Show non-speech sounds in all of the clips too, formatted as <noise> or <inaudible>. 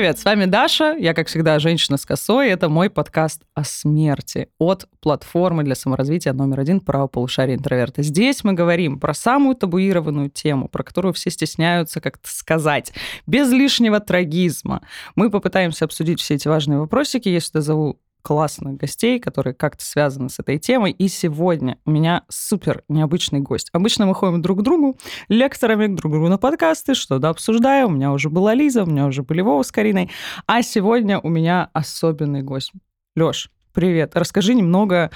Привет, с вами Даша, я, как всегда, женщина с косой, это мой подкаст о смерти от платформы для саморазвития номер один «Право полушария интроверта». Здесь мы говорим про самую табуированную тему, про которую все стесняются как-то сказать, без лишнего трагизма. Мы попытаемся обсудить все эти важные вопросики. Я сюда зову классных гостей, которые как-то связаны с этой темой. И сегодня у меня супер необычный гость. Обычно мы ходим друг к другу, лекторами к друг другу на подкасты, что-то обсуждаем. У меня уже была Лиза, у меня уже были Вова с Кариной. А сегодня у меня особенный гость. Лёш, привет. Расскажи немного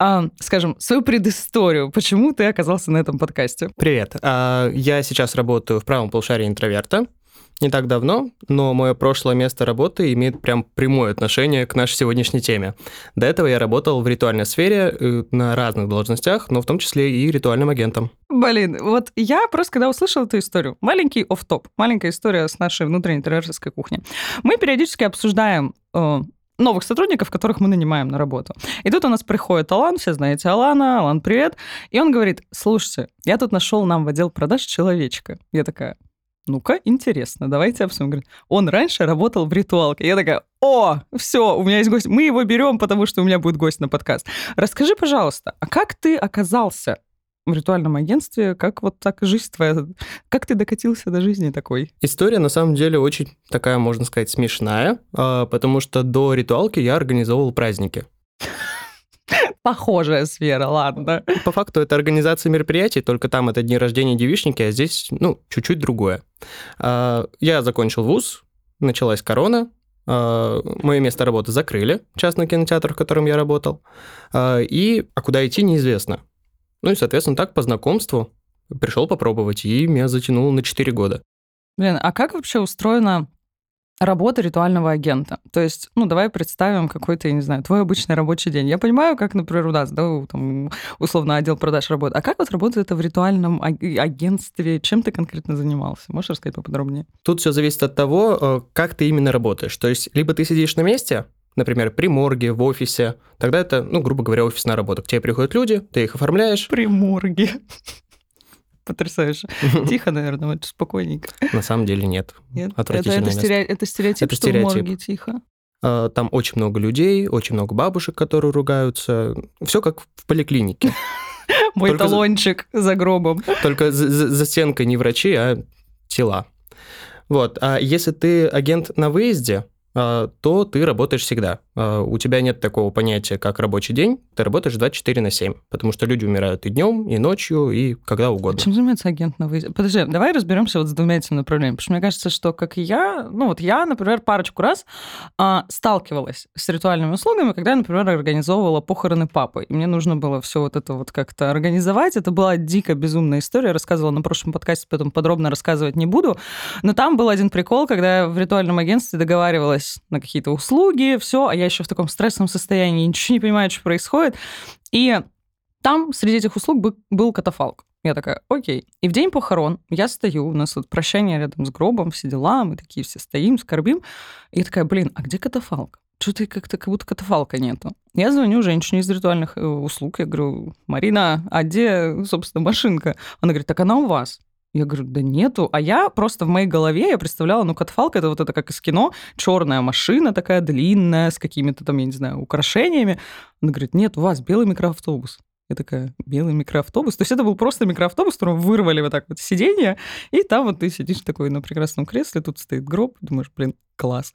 а, скажем, свою предысторию. Почему ты оказался на этом подкасте? Привет. А, я сейчас работаю в правом полушарии интроверта не так давно, но мое прошлое место работы имеет прям прямое отношение к нашей сегодняшней теме. До этого я работал в ритуальной сфере э, на разных должностях, но в том числе и ритуальным агентом. Блин, вот я просто когда услышала эту историю, маленький оф топ маленькая история с нашей внутренней террористской кухни. Мы периодически обсуждаем э, новых сотрудников, которых мы нанимаем на работу. И тут у нас приходит Алан, все знаете Алана, Алан, привет. И он говорит, слушайте, я тут нашел нам в отдел продаж человечка. Я такая, ну-ка, интересно, давайте обсудим. Он раньше работал в ритуалке. Я такая, о, все, у меня есть гость. Мы его берем, потому что у меня будет гость на подкаст. Расскажи, пожалуйста, а как ты оказался в ритуальном агентстве, как вот так жизнь твоя, как ты докатился до жизни такой? История на самом деле очень такая, можно сказать, смешная, а, потому что до ритуалки я организовывал праздники. Похожая сфера, ладно. По факту это организация мероприятий, только там это дни рождения девичники, а здесь, ну, чуть-чуть другое. А, я закончил вуз, началась корона, а, мое место работы закрыли, частный кинотеатр, в котором я работал, а, и а куда идти неизвестно. Ну и, соответственно, так по знакомству пришел попробовать, и меня затянуло на 4 года. Блин, а как вообще устроена работа ритуального агента. То есть, ну, давай представим какой-то, я не знаю, твой обычный рабочий день. Я понимаю, как, например, у нас, да, там, условно, отдел продаж работает. А как вот работает это в ритуальном агентстве? Чем ты конкретно занимался? Можешь рассказать поподробнее? Тут все зависит от того, э, как ты именно работаешь. То есть, либо ты сидишь на месте, например, при морге, в офисе, тогда это, ну, грубо говоря, офисная работа. К тебе приходят люди, ты их оформляешь. При морге. Потрясающе. <laughs> Тихо, наверное, вот спокойненько. На самом деле нет. Нет? Это, это, стереотип, это стереотип, это что стереотип. в морге тихо? А, там очень много людей, очень много бабушек, которые ругаются. Все как в поликлинике. <laughs> Мой Только талончик за, за гробом. Только за, за, за стенкой не врачи, а тела. Вот. А если ты агент на выезде, то ты работаешь всегда. А, у тебя нет такого понятия, как рабочий день, ты работаешь 24 на 7, потому что люди умирают и днем, и ночью, и когда угодно. Чем занимается агент на выезде? Подожди, давай разберемся вот с двумя этими направлениями, потому что мне кажется, что как и я, ну вот я, например, парочку раз а, сталкивалась с ритуальными услугами, когда я, например, организовывала похороны папы, и мне нужно было все вот это вот как-то организовать. Это была дико безумная история, я рассказывала на прошлом подкасте, поэтому подробно рассказывать не буду, но там был один прикол, когда я в ритуальном агентстве договаривалась соглашаюсь на какие-то услуги, все, а я еще в таком стрессовом состоянии, ничего не понимаю, что происходит. И там среди этих услуг был катафалк. Я такая, окей. И в день похорон я стою, у нас вот прощание рядом с гробом, все дела, мы такие все стоим, скорбим. И я такая, блин, а где катафалк? Что-то как-то как будто катафалка нету. Я звоню женщине из ритуальных э, услуг, я говорю, Марина, а где, собственно, машинка? Она говорит, так она у вас. Я говорю, да нету. А я просто в моей голове, я представляла, ну, катфалк это вот это как из кино, черная машина такая длинная, с какими-то там, я не знаю, украшениями. Она говорит, нет, у вас белый микроавтобус. Я такая, белый микроавтобус? То есть это был просто микроавтобус, в котором вырвали вот так вот сиденье, и там вот ты сидишь такой на прекрасном кресле, тут стоит гроб, думаешь, блин, класс.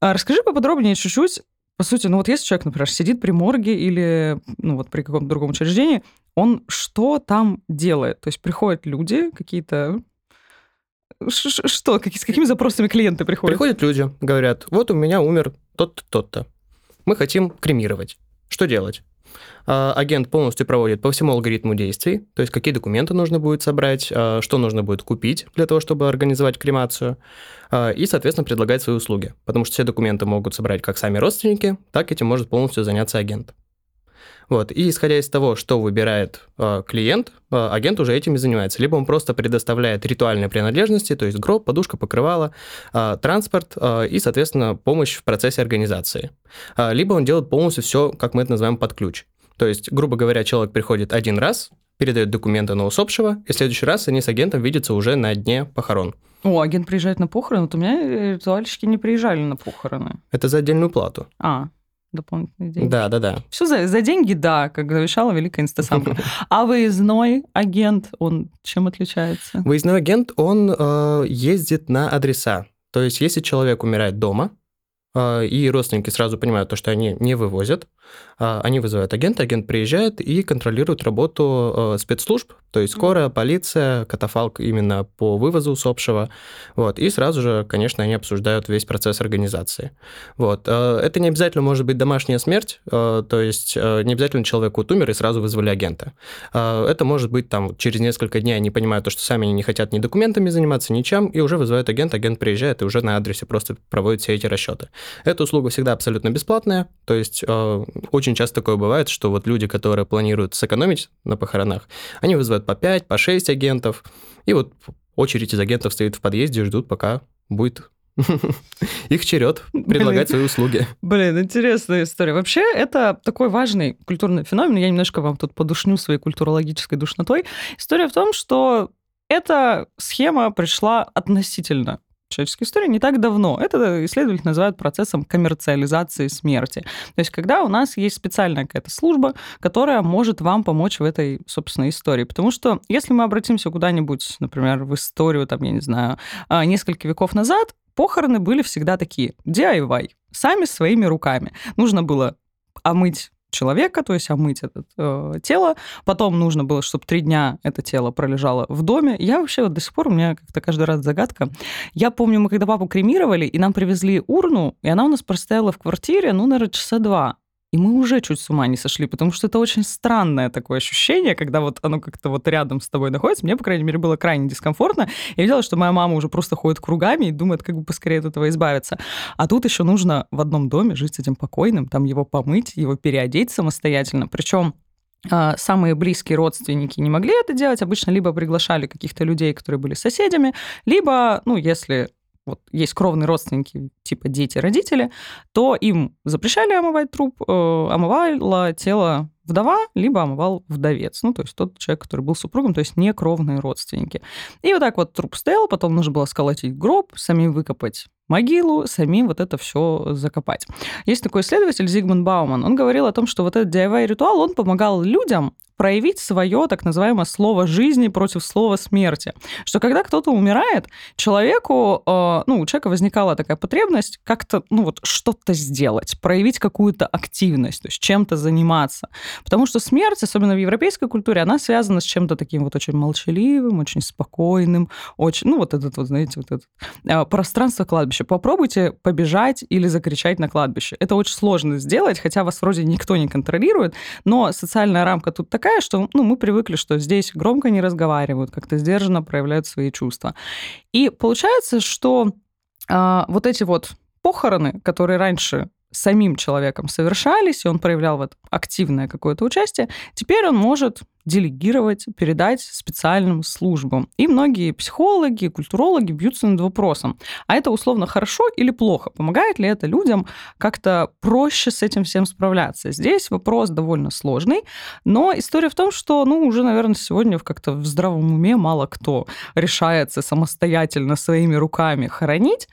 А расскажи поподробнее чуть-чуть, по сути, ну вот если человек, например, сидит при морге или ну вот при каком-то другом учреждении, он что там делает? То есть приходят люди какие-то что? С какими запросами клиенты приходят? Приходят люди, говорят, вот у меня умер тот-то, тот-то. Мы хотим кремировать. Что делать? А, агент полностью проводит по всему алгоритму действий, то есть какие документы нужно будет собрать, а, что нужно будет купить для того, чтобы организовать кремацию, а, и, соответственно, предлагать свои услуги, потому что все документы могут собрать как сами родственники, так этим может полностью заняться агент. Вот. И исходя из того, что выбирает э, клиент, э, агент уже этим и занимается. Либо он просто предоставляет ритуальные принадлежности, то есть гроб, подушка, покрывало, э, транспорт э, и, соответственно, помощь в процессе организации. Э, либо он делает полностью все, как мы это называем, под ключ. То есть, грубо говоря, человек приходит один раз, передает документы на усопшего, и в следующий раз они с агентом видятся уже на дне похорон. О, агент приезжает на похороны? Вот у меня э, ритуальщики не приезжали на похороны. Это за отдельную плату. А, дополнительные деньги. Да, да, да. Все за, за деньги, да, как завещала Великая Инстасамка. <laughs> А выездной агент, он чем отличается? Выездной агент, он э, ездит на адреса. То есть, если человек умирает дома, и родственники сразу понимают то, что они не вывозят, э, они вызывают агента, агент приезжает и контролирует работу э, спецслужб, то есть скорая, полиция, катафалк именно по вывозу усопшего. Вот. И сразу же, конечно, они обсуждают весь процесс организации. Вот. Это не обязательно может быть домашняя смерть, то есть не обязательно человек вот умер и сразу вызвали агента. Это может быть там через несколько дней они понимают то, что сами они не хотят ни документами заниматься, ничем, и уже вызывают агента, агент приезжает и уже на адресе просто проводит все эти расчеты. Эта услуга всегда абсолютно бесплатная, то есть очень часто такое бывает, что вот люди, которые планируют сэкономить на похоронах, они вызывают по 5, по 6 агентов. И вот очередь из агентов стоит в подъезде и ждут, пока будет <laughs> их черед предлагать свои услуги. Блин, интересная история. Вообще, это такой важный культурный феномен. Я немножко вам тут подушню своей культурологической душнотой. История в том, что эта схема пришла относительно человеческой истории не так давно. Это исследователи называют процессом коммерциализации смерти. То есть когда у нас есть специальная какая-то служба, которая может вам помочь в этой, собственно, истории. Потому что если мы обратимся куда-нибудь, например, в историю, там, я не знаю, а, несколько веков назад, похороны были всегда такие DIY, сами своими руками. Нужно было омыть человека, то есть омыть это э, тело. Потом нужно было, чтобы три дня это тело пролежало в доме. Я вообще вот до сих пор, у меня как-то каждый раз загадка. Я помню, мы когда папу кремировали, и нам привезли урну, и она у нас простояла в квартире, ну, наверное, часа два. И мы уже чуть с ума не сошли, потому что это очень странное такое ощущение, когда вот оно как-то вот рядом с тобой находится. Мне, по крайней мере, было крайне дискомфортно. Я видела, что моя мама уже просто ходит кругами и думает, как бы поскорее от этого избавиться. А тут еще нужно в одном доме жить с этим покойным, там его помыть, его переодеть самостоятельно. Причем а, самые близкие родственники не могли это делать, обычно либо приглашали каких-то людей, которые были соседями, либо, ну, если вот есть кровные родственники, типа дети, родители, то им запрещали омывать труп, э, омывало тело вдова, либо омывал вдовец, ну, то есть тот человек, который был супругом, то есть не кровные родственники. И вот так вот труп стоял, потом нужно было сколотить гроб, самим выкопать могилу, самим вот это все закопать. Есть такой исследователь Зигмунд Бауман, он говорил о том, что вот этот DIY-ритуал, он помогал людям проявить свое так называемое слово жизни против слова смерти. Что когда кто-то умирает, человеку, э, ну, у человека возникала такая потребность как-то, ну, вот что-то сделать, проявить какую-то активность, то есть чем-то заниматься. Потому что смерть, особенно в европейской культуре, она связана с чем-то таким вот очень молчаливым, очень спокойным, очень, ну, вот этот вот, знаете, вот это э, пространство кладбища. Попробуйте побежать или закричать на кладбище. Это очень сложно сделать, хотя вас вроде никто не контролирует, но социальная рамка тут такая, такая, что ну, мы привыкли, что здесь громко не разговаривают, как-то сдержанно проявляют свои чувства. И получается, что э, вот эти вот похороны, которые раньше самим человеком совершались, и он проявлял в этом активное какое-то участие, теперь он может делегировать, передать специальным службам. И многие психологи, культурологи бьются над вопросом, а это условно хорошо или плохо? Помогает ли это людям как-то проще с этим всем справляться? Здесь вопрос довольно сложный, но история в том, что, ну, уже, наверное, сегодня как-то в здравом уме мало кто решается самостоятельно своими руками хоронить.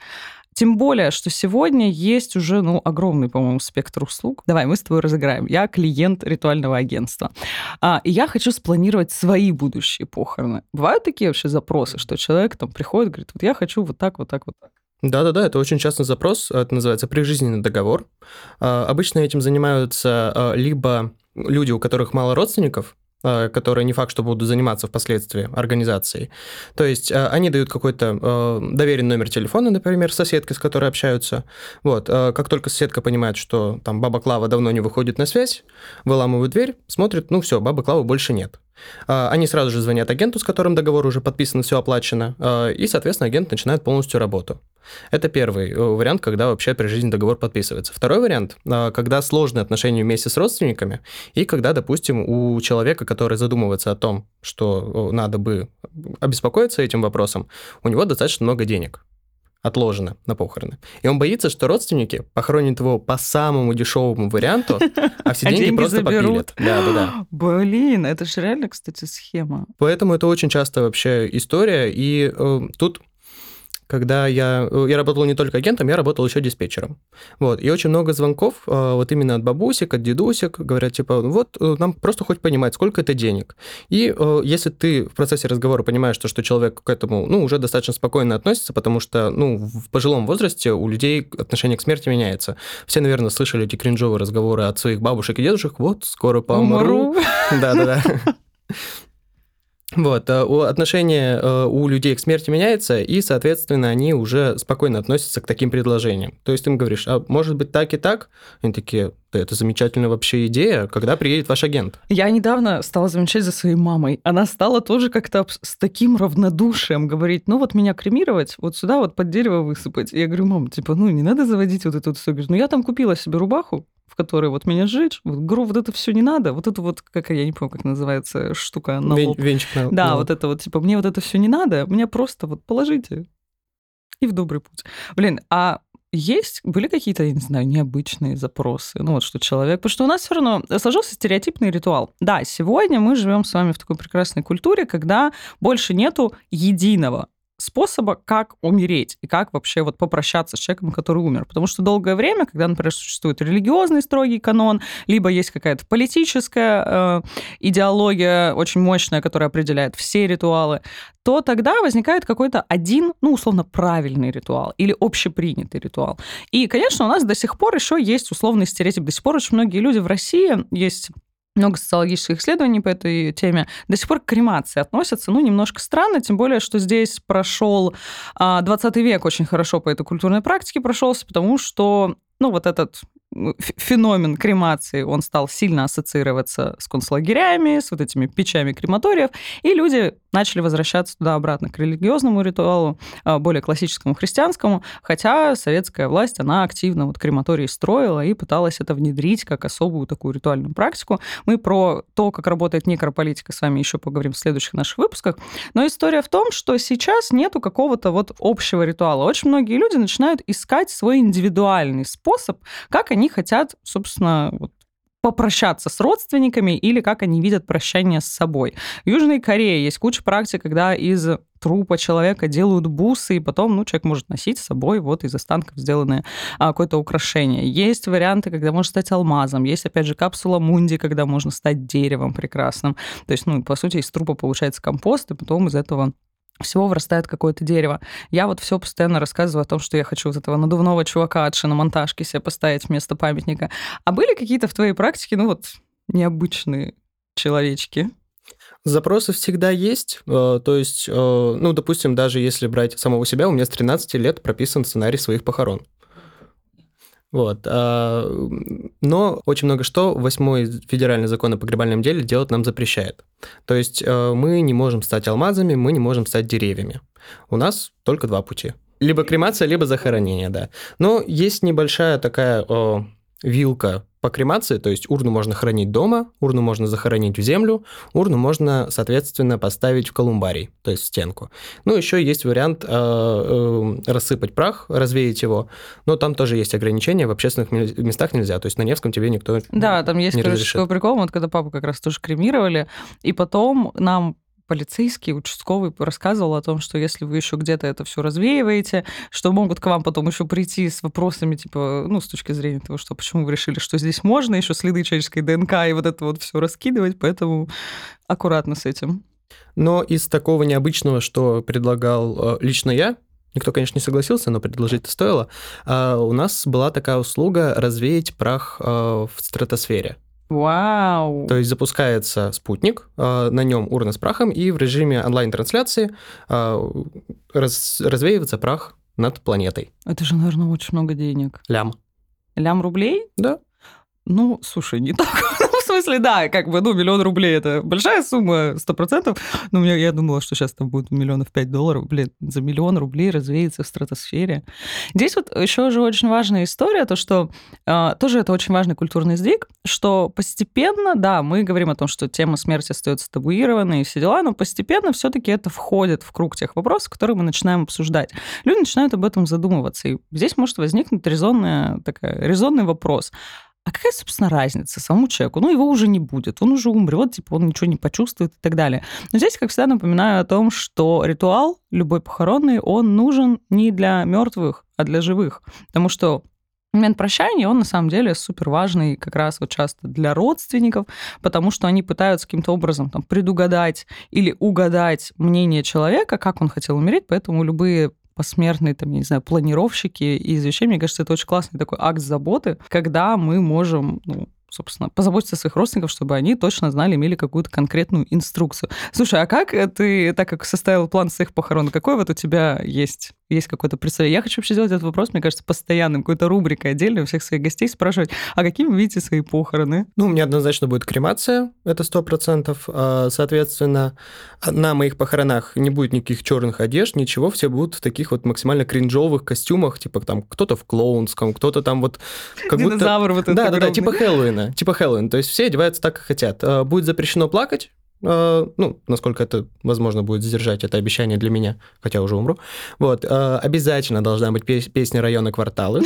Тем более, что сегодня есть уже ну, огромный, по-моему, спектр услуг. Давай, мы с тобой разыграем. Я клиент ритуального агентства. А, и я хочу спланировать свои будущие похороны. Бывают такие вообще запросы, что человек там приходит, говорит, вот я хочу вот так, вот так, вот так. Да-да-да, это очень частный запрос, это называется прижизненный договор. А, обычно этим занимаются а, либо люди, у которых мало родственников, которые не факт, что будут заниматься впоследствии организацией. То есть э, они дают какой-то э, доверенный номер телефона, например, соседке, с которой общаются. Вот, как только соседка понимает, что там баба Клава давно не выходит на связь, выламывают дверь, смотрят, ну все, бабы Клавы больше нет. А, они сразу же звонят агенту, с которым договор уже подписан, все оплачено, а, и, соответственно, агент начинает полностью работу. Это первый э, вариант, когда вообще при жизни договор подписывается. Второй вариант, а, когда сложные отношения вместе с родственниками, и когда, допустим, у человека, который задумывается о том, что надо бы обеспокоиться этим вопросом, у него достаточно много денег. Отложено на похороны. И он боится, что родственники похоронят его по самому дешевому варианту, <laughs> а все А деньги просто попилят. Да, да, да. <gasps> Блин, это же реально, кстати, схема. Поэтому это очень часто вообще история. И э, тут, когда я... э, Я работал не только агентом, я работал еще диспетчером. Вот. И очень много звонков э, вот именно от бабусек, от дедусек, говорят, типа, вот э, нам просто хоть понимать, сколько это денег. И если ты в процессе разговора понимаешь, что, что человек к этому, ну, уже достаточно спокойно относится, потому что, ну, в пожилом возрасте у людей отношение к смерти меняется. Все, наверное, слышали эти кринжовые разговоры от своих бабушек и дедушек, вот, скоро помру. Да-да-да. <laughs> Вот, э, отношение э, у людей к смерти меняется, и, соответственно, они уже спокойно относятся к таким предложениям. То есть ты им говоришь, а может быть так и так? Они такие, да это замечательная вообще идея, когда приедет ваш агент? Я недавно стала замечать за своей мамой. Она стала тоже как-то с таким равнодушием говорить, ну вот меня кремировать, вот сюда вот под дерево высыпать. И я говорю, мам, типа, ну не надо заводить вот эту вот всё». Говорит, ну я там купила себе рубаху, в которой вот меня сжечь, вот, говорю, вот это все не надо, вот это вот, как я не помню, как называется штука на Вен- лоб. Венчик на- Да, на вот это вот, типа, мне вот это все не надо, мне просто вот положите и в добрый путь. Блин, а есть, были какие-то, я не знаю, необычные запросы? Ну вот что человек... Потому что у нас все равно сложился стереотипный ритуал. Да, сегодня мы живем с вами в такой прекрасной культуре, когда больше нету единого способа, как умереть и как вообще вот попрощаться с человеком, который умер. Потому что долгое время, когда, например, существует религиозный строгий канон, либо есть какая-то политическая э, идеология очень мощная, которая определяет все ритуалы, то тогда возникает какой-то один, ну, условно, правильный ритуал или общепринятый ритуал. И, конечно, у нас до сих пор еще есть условный стереотип. До сих пор очень многие люди в России, есть много социологических исследований по этой теме, до сих пор к кремации относятся, ну, немножко странно, тем более, что здесь прошел а, 20 век очень хорошо по этой культурной практике прошелся, потому что, ну, вот этот феномен кремации, он стал сильно ассоциироваться с концлагерями, с вот этими печами крематориев, и люди начали возвращаться туда-обратно к религиозному ритуалу, а, более классическому христианскому, хотя советская власть, она активно вот крематории строила и пыталась это внедрить как особую такую ритуальную практику. Мы про то, как работает некрополитика, с вами еще поговорим в следующих наших выпусках. Но история в том, что сейчас нету какого-то вот общего ритуала. Очень многие люди начинают искать свой индивидуальный способ, как они хотят, собственно, вот попрощаться с родственниками или как они видят прощание с собой. В Южной Корее есть куча практик, когда из трупа человека делают бусы, и потом, ну, человек может носить с собой вот из останков сделанное а, какое-то украшение. Есть варианты, когда можно стать алмазом. Есть, опять же, капсула Мунди, когда можно стать деревом прекрасным. То есть, ну, по сути, из трупа получается компост, и потом из этого всего вырастает какое-то дерево. Я вот все постоянно рассказываю о том, что я хочу вот этого надувного чувака от шиномонтажки себе поставить вместо памятника. А были какие-то в твоей практике, ну вот, необычные человечки? Запросы всегда есть. э, То есть, э, ну, допустим, даже если брать самого себя, у меня с 13 лет прописан сценарий своих похорон. Вот. а, Но очень много что восьмой федеральный закон о погребальном деле делать нам запрещает. То есть э, мы не можем стать алмазами, мы не можем стать деревьями. У нас только два пути. Либо кремация, либо захоронение, да. Но есть небольшая такая вилка по кремации, то есть урну можно хранить дома, урну можно захоронить в землю, урну можно, соответственно, поставить в колумбарий, то есть в стенку. Ну, еще есть вариант э, э, рассыпать прах, развеять его, но там тоже есть ограничения, в общественных ме- местах нельзя, то есть на Невском тебе никто Да, там есть, не короче, разрешит. такой прикол, вот когда папу как раз тоже кремировали, и потом нам полицейский, участковый рассказывал о том, что если вы еще где-то это все развеиваете, что могут к вам потом еще прийти с вопросами, типа, ну, с точки зрения того, что почему вы решили, что здесь можно еще следы человеческой ДНК и вот это вот все раскидывать, поэтому аккуратно с этим. Но из такого необычного, что предлагал э, лично я, никто, конечно, не согласился, но предложить-то стоило, а, у нас была такая услуга развеять прах э, в стратосфере. Вау! То есть запускается спутник, э, на нем урна с прахом, и в режиме онлайн-трансляции э, раз- развеивается прах над планетой. Это же, наверное, очень много денег. Лям. Лям рублей? Да. Ну, слушай, не так. Смысле, да, как бы, ну, миллион рублей это большая сумма, сто процентов. Но я, я думала, что сейчас там будет миллионов пять долларов. Блин, за миллион рублей развеется в стратосфере. Здесь вот еще же очень важная история, то, что э, тоже это очень важный культурный сдвиг, что постепенно, да, мы говорим о том, что тема смерти остается табуированной и все дела, но постепенно все-таки это входит в круг тех вопросов, которые мы начинаем обсуждать. Люди начинают об этом задумываться. И здесь может возникнуть резонная, такая, резонный вопрос а какая, собственно, разница самому человеку? Ну, его уже не будет, он уже умрет, типа он ничего не почувствует и так далее. Но здесь, как всегда, напоминаю о том, что ритуал, любой похоронный, он нужен не для мертвых, а для живых. Потому что момент прощания, он на самом деле супер важный как раз вот часто для родственников, потому что они пытаются каким-то образом там предугадать или угадать мнение человека, как он хотел умереть, поэтому любые посмертные, там, я не знаю, планировщики из вещей. Мне кажется, это очень классный такой акт заботы, когда мы можем ну, собственно, позаботиться о своих родственников, чтобы они точно знали, имели какую-то конкретную инструкцию. Слушай, а как ты, так как составил план своих похорон, какой вот у тебя есть? Есть какое-то представление? Я хочу вообще сделать этот вопрос, мне кажется, постоянным, какой-то рубрикой отдельно у всех своих гостей спрашивать, а какими вы видите свои похороны? Ну, у меня однозначно будет кремация, это сто процентов. А, соответственно, на моих похоронах не будет никаких черных одежд, ничего, все будут в таких вот максимально кринжовых костюмах, типа там кто-то в клоунском, кто-то там вот... Как Динозавр будто... вот Да, да, да, типа Хэллоуин Хэллоуина, типа Хэллоуин. То есть все одеваются так, как хотят. А, будет запрещено плакать, а, ну, насколько это возможно будет сдержать это обещание для меня, хотя уже умру. Вот, а, обязательно должна быть песня района кварталы.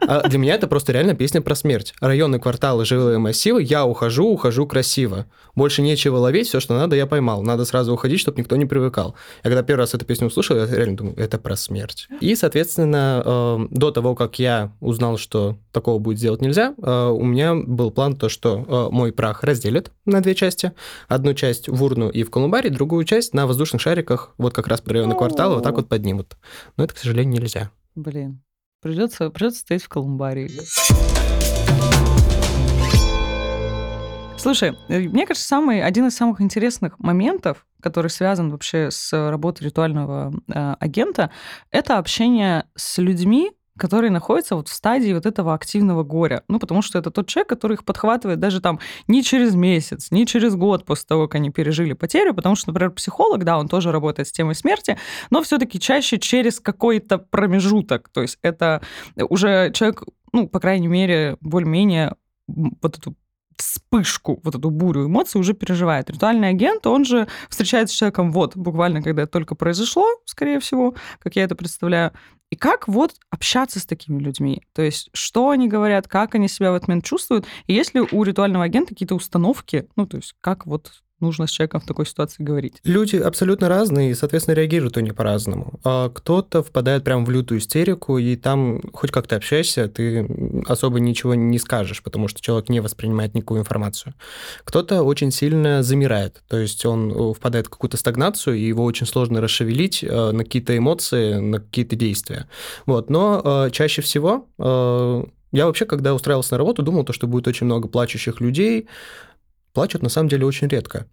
А для меня это просто реально песня про смерть. Районы, кварталы, жилые массивы, я ухожу, ухожу красиво. Больше нечего ловить, все, что надо, я поймал. Надо сразу уходить, чтобы никто не привыкал. Я когда первый раз эту песню услышал, я реально думаю, это про смерть. И, соответственно, э, до того, как я узнал, что такого будет сделать нельзя, э, у меня был план то, что э, мой прах разделят на две части. Одну часть в урну и в колумбарий, другую часть на воздушных шариках, вот как раз про районы квартала, вот так вот поднимут. Но это, к сожалению, нельзя. Блин. Придется, придется стоять в колумбарии. Слушай, э, мне кажется, самый, один из самых интересных моментов, который связан вообще с работой ритуального э, агента, это общение с людьми, которые находятся вот в стадии вот этого активного горя. Ну, потому что это тот человек, который их подхватывает даже там не через месяц, не через год после того, как они пережили потерю, потому что, например, психолог, да, он тоже работает с темой смерти, но все таки чаще через какой-то промежуток. То есть это уже человек, ну, по крайней мере, более-менее вот эту вспышку, вот эту бурю эмоций уже переживает. Ритуальный агент, он же встречается с человеком вот, буквально, когда это только произошло, скорее всего, как я это представляю, и как вот общаться с такими людьми? То есть, что они говорят, как они себя в этот момент чувствуют? И есть ли у ритуального агента какие-то установки? Ну, то есть, как вот нужно с человеком в такой ситуации говорить? Люди абсолютно разные, и, соответственно, реагируют они по-разному. А кто-то впадает прямо в лютую истерику, и там хоть как ты общаешься, ты особо ничего не скажешь, потому что человек не воспринимает никакую информацию. Кто-то очень сильно замирает, то есть он э, впадает в какую-то стагнацию, и его очень сложно расшевелить э, на какие-то эмоции, на какие-то действия. Вот. Но э, чаще всего я вообще, когда устраивался на работу, думал, то, что будет очень много плачущих людей, плачут на самом деле очень редко.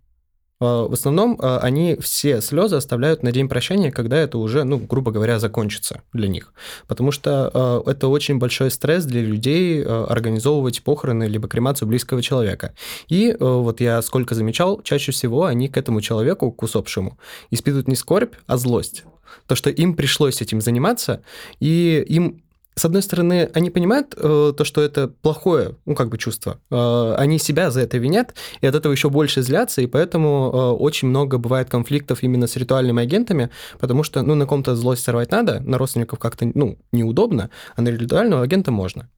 А, в основном а, они все слезы оставляют на день прощания, когда это уже, ну, грубо говоря, закончится для них. Потому что а, это очень большой стресс для людей организовывать похороны либо кремацию близкого человека. И вот я сколько замечал, чаще всего они к этому человеку, к усопшему, испытывают не скорбь, а злость. То, что им пришлось этим заниматься, и им с одной стороны, они понимают э, то, что это плохое, ну, как бы чувство. Э, они себя за это винят, и от этого еще больше злятся, и поэтому э, очень много бывает конфликтов именно с ритуальными агентами, потому что, ну, на ком-то злость сорвать надо, на родственников как-то, ну, неудобно, а на ритуального агента можно.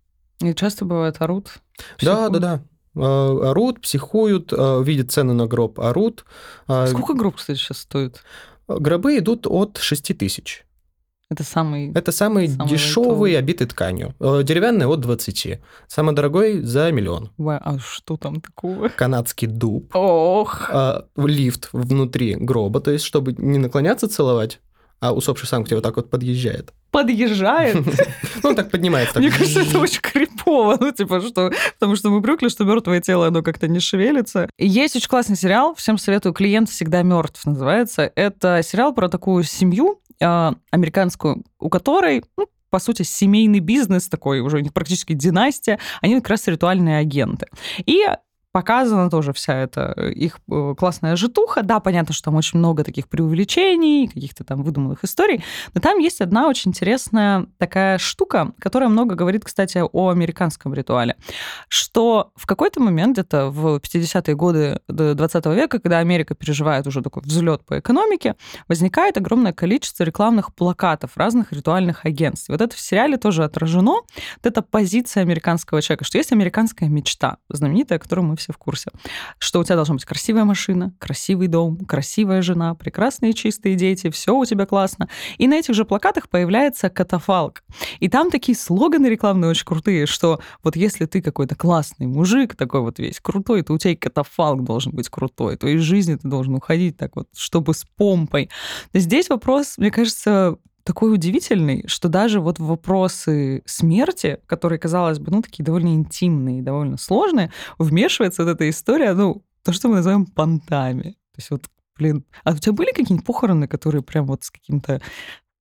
И часто бывает орут? Да, да, да. Э, орут, психуют, э, видят цены на гроб, орут. Э, Сколько гроб, кстати, сейчас стоит? Гробы идут от 6 тысяч. Это самый... Это самый, самый дешевый, лайтовый. обитый тканью. Э, деревянный от 20. Самый дорогой за миллион. А что там такого? Канадский дуб. Ох. А, лифт внутри гроба, то есть чтобы не наклоняться целовать, а усопший сам к тебе вот так вот подъезжает. Подъезжает? <laughs> Ну, он так поднимается. Мне кажется, это очень крипово. Ну, типа, что... Потому что мы привыкли, что мертвое тело, оно как-то не шевелится. Есть очень классный сериал, всем советую, «Клиент всегда мертв» называется. Это сериал про такую семью, американскую, у которой, ну, по сути, семейный бизнес такой, уже практически династия, они как раз ритуальные агенты. И показана тоже вся эта э, их э, классная житуха. Да, понятно, что там очень много таких преувеличений, каких-то там выдуманных историй, но там есть одна очень интересная такая штука, которая много говорит, кстати, о американском ритуале, что в какой-то момент, где-то в 50-е годы 20 века, когда Америка переживает уже такой взлет по экономике, возникает огромное количество рекламных плакатов разных ритуальных агентств. Вот это в сериале тоже отражено. Вот эта позиция американского человека, что есть американская мечта, знаменитая, которую мы все в курсе, что у тебя должна быть красивая машина, красивый дом, красивая жена, прекрасные чистые дети, все у тебя классно. И на этих же плакатах появляется катафалк. И там такие слоганы рекламные очень крутые, что вот если ты какой-то классный мужик, такой вот весь крутой, то у тебя и катафалк должен быть крутой, то из жизни ты должен уходить так вот, чтобы с помпой. Здесь вопрос, мне кажется, такой удивительный, что даже вот вопросы смерти, которые, казалось бы, ну, такие довольно интимные, довольно сложные, вмешивается вот эта история, ну, то, что мы называем понтами. То есть вот, блин, а у тебя были какие-нибудь похороны, которые прям вот с каким-то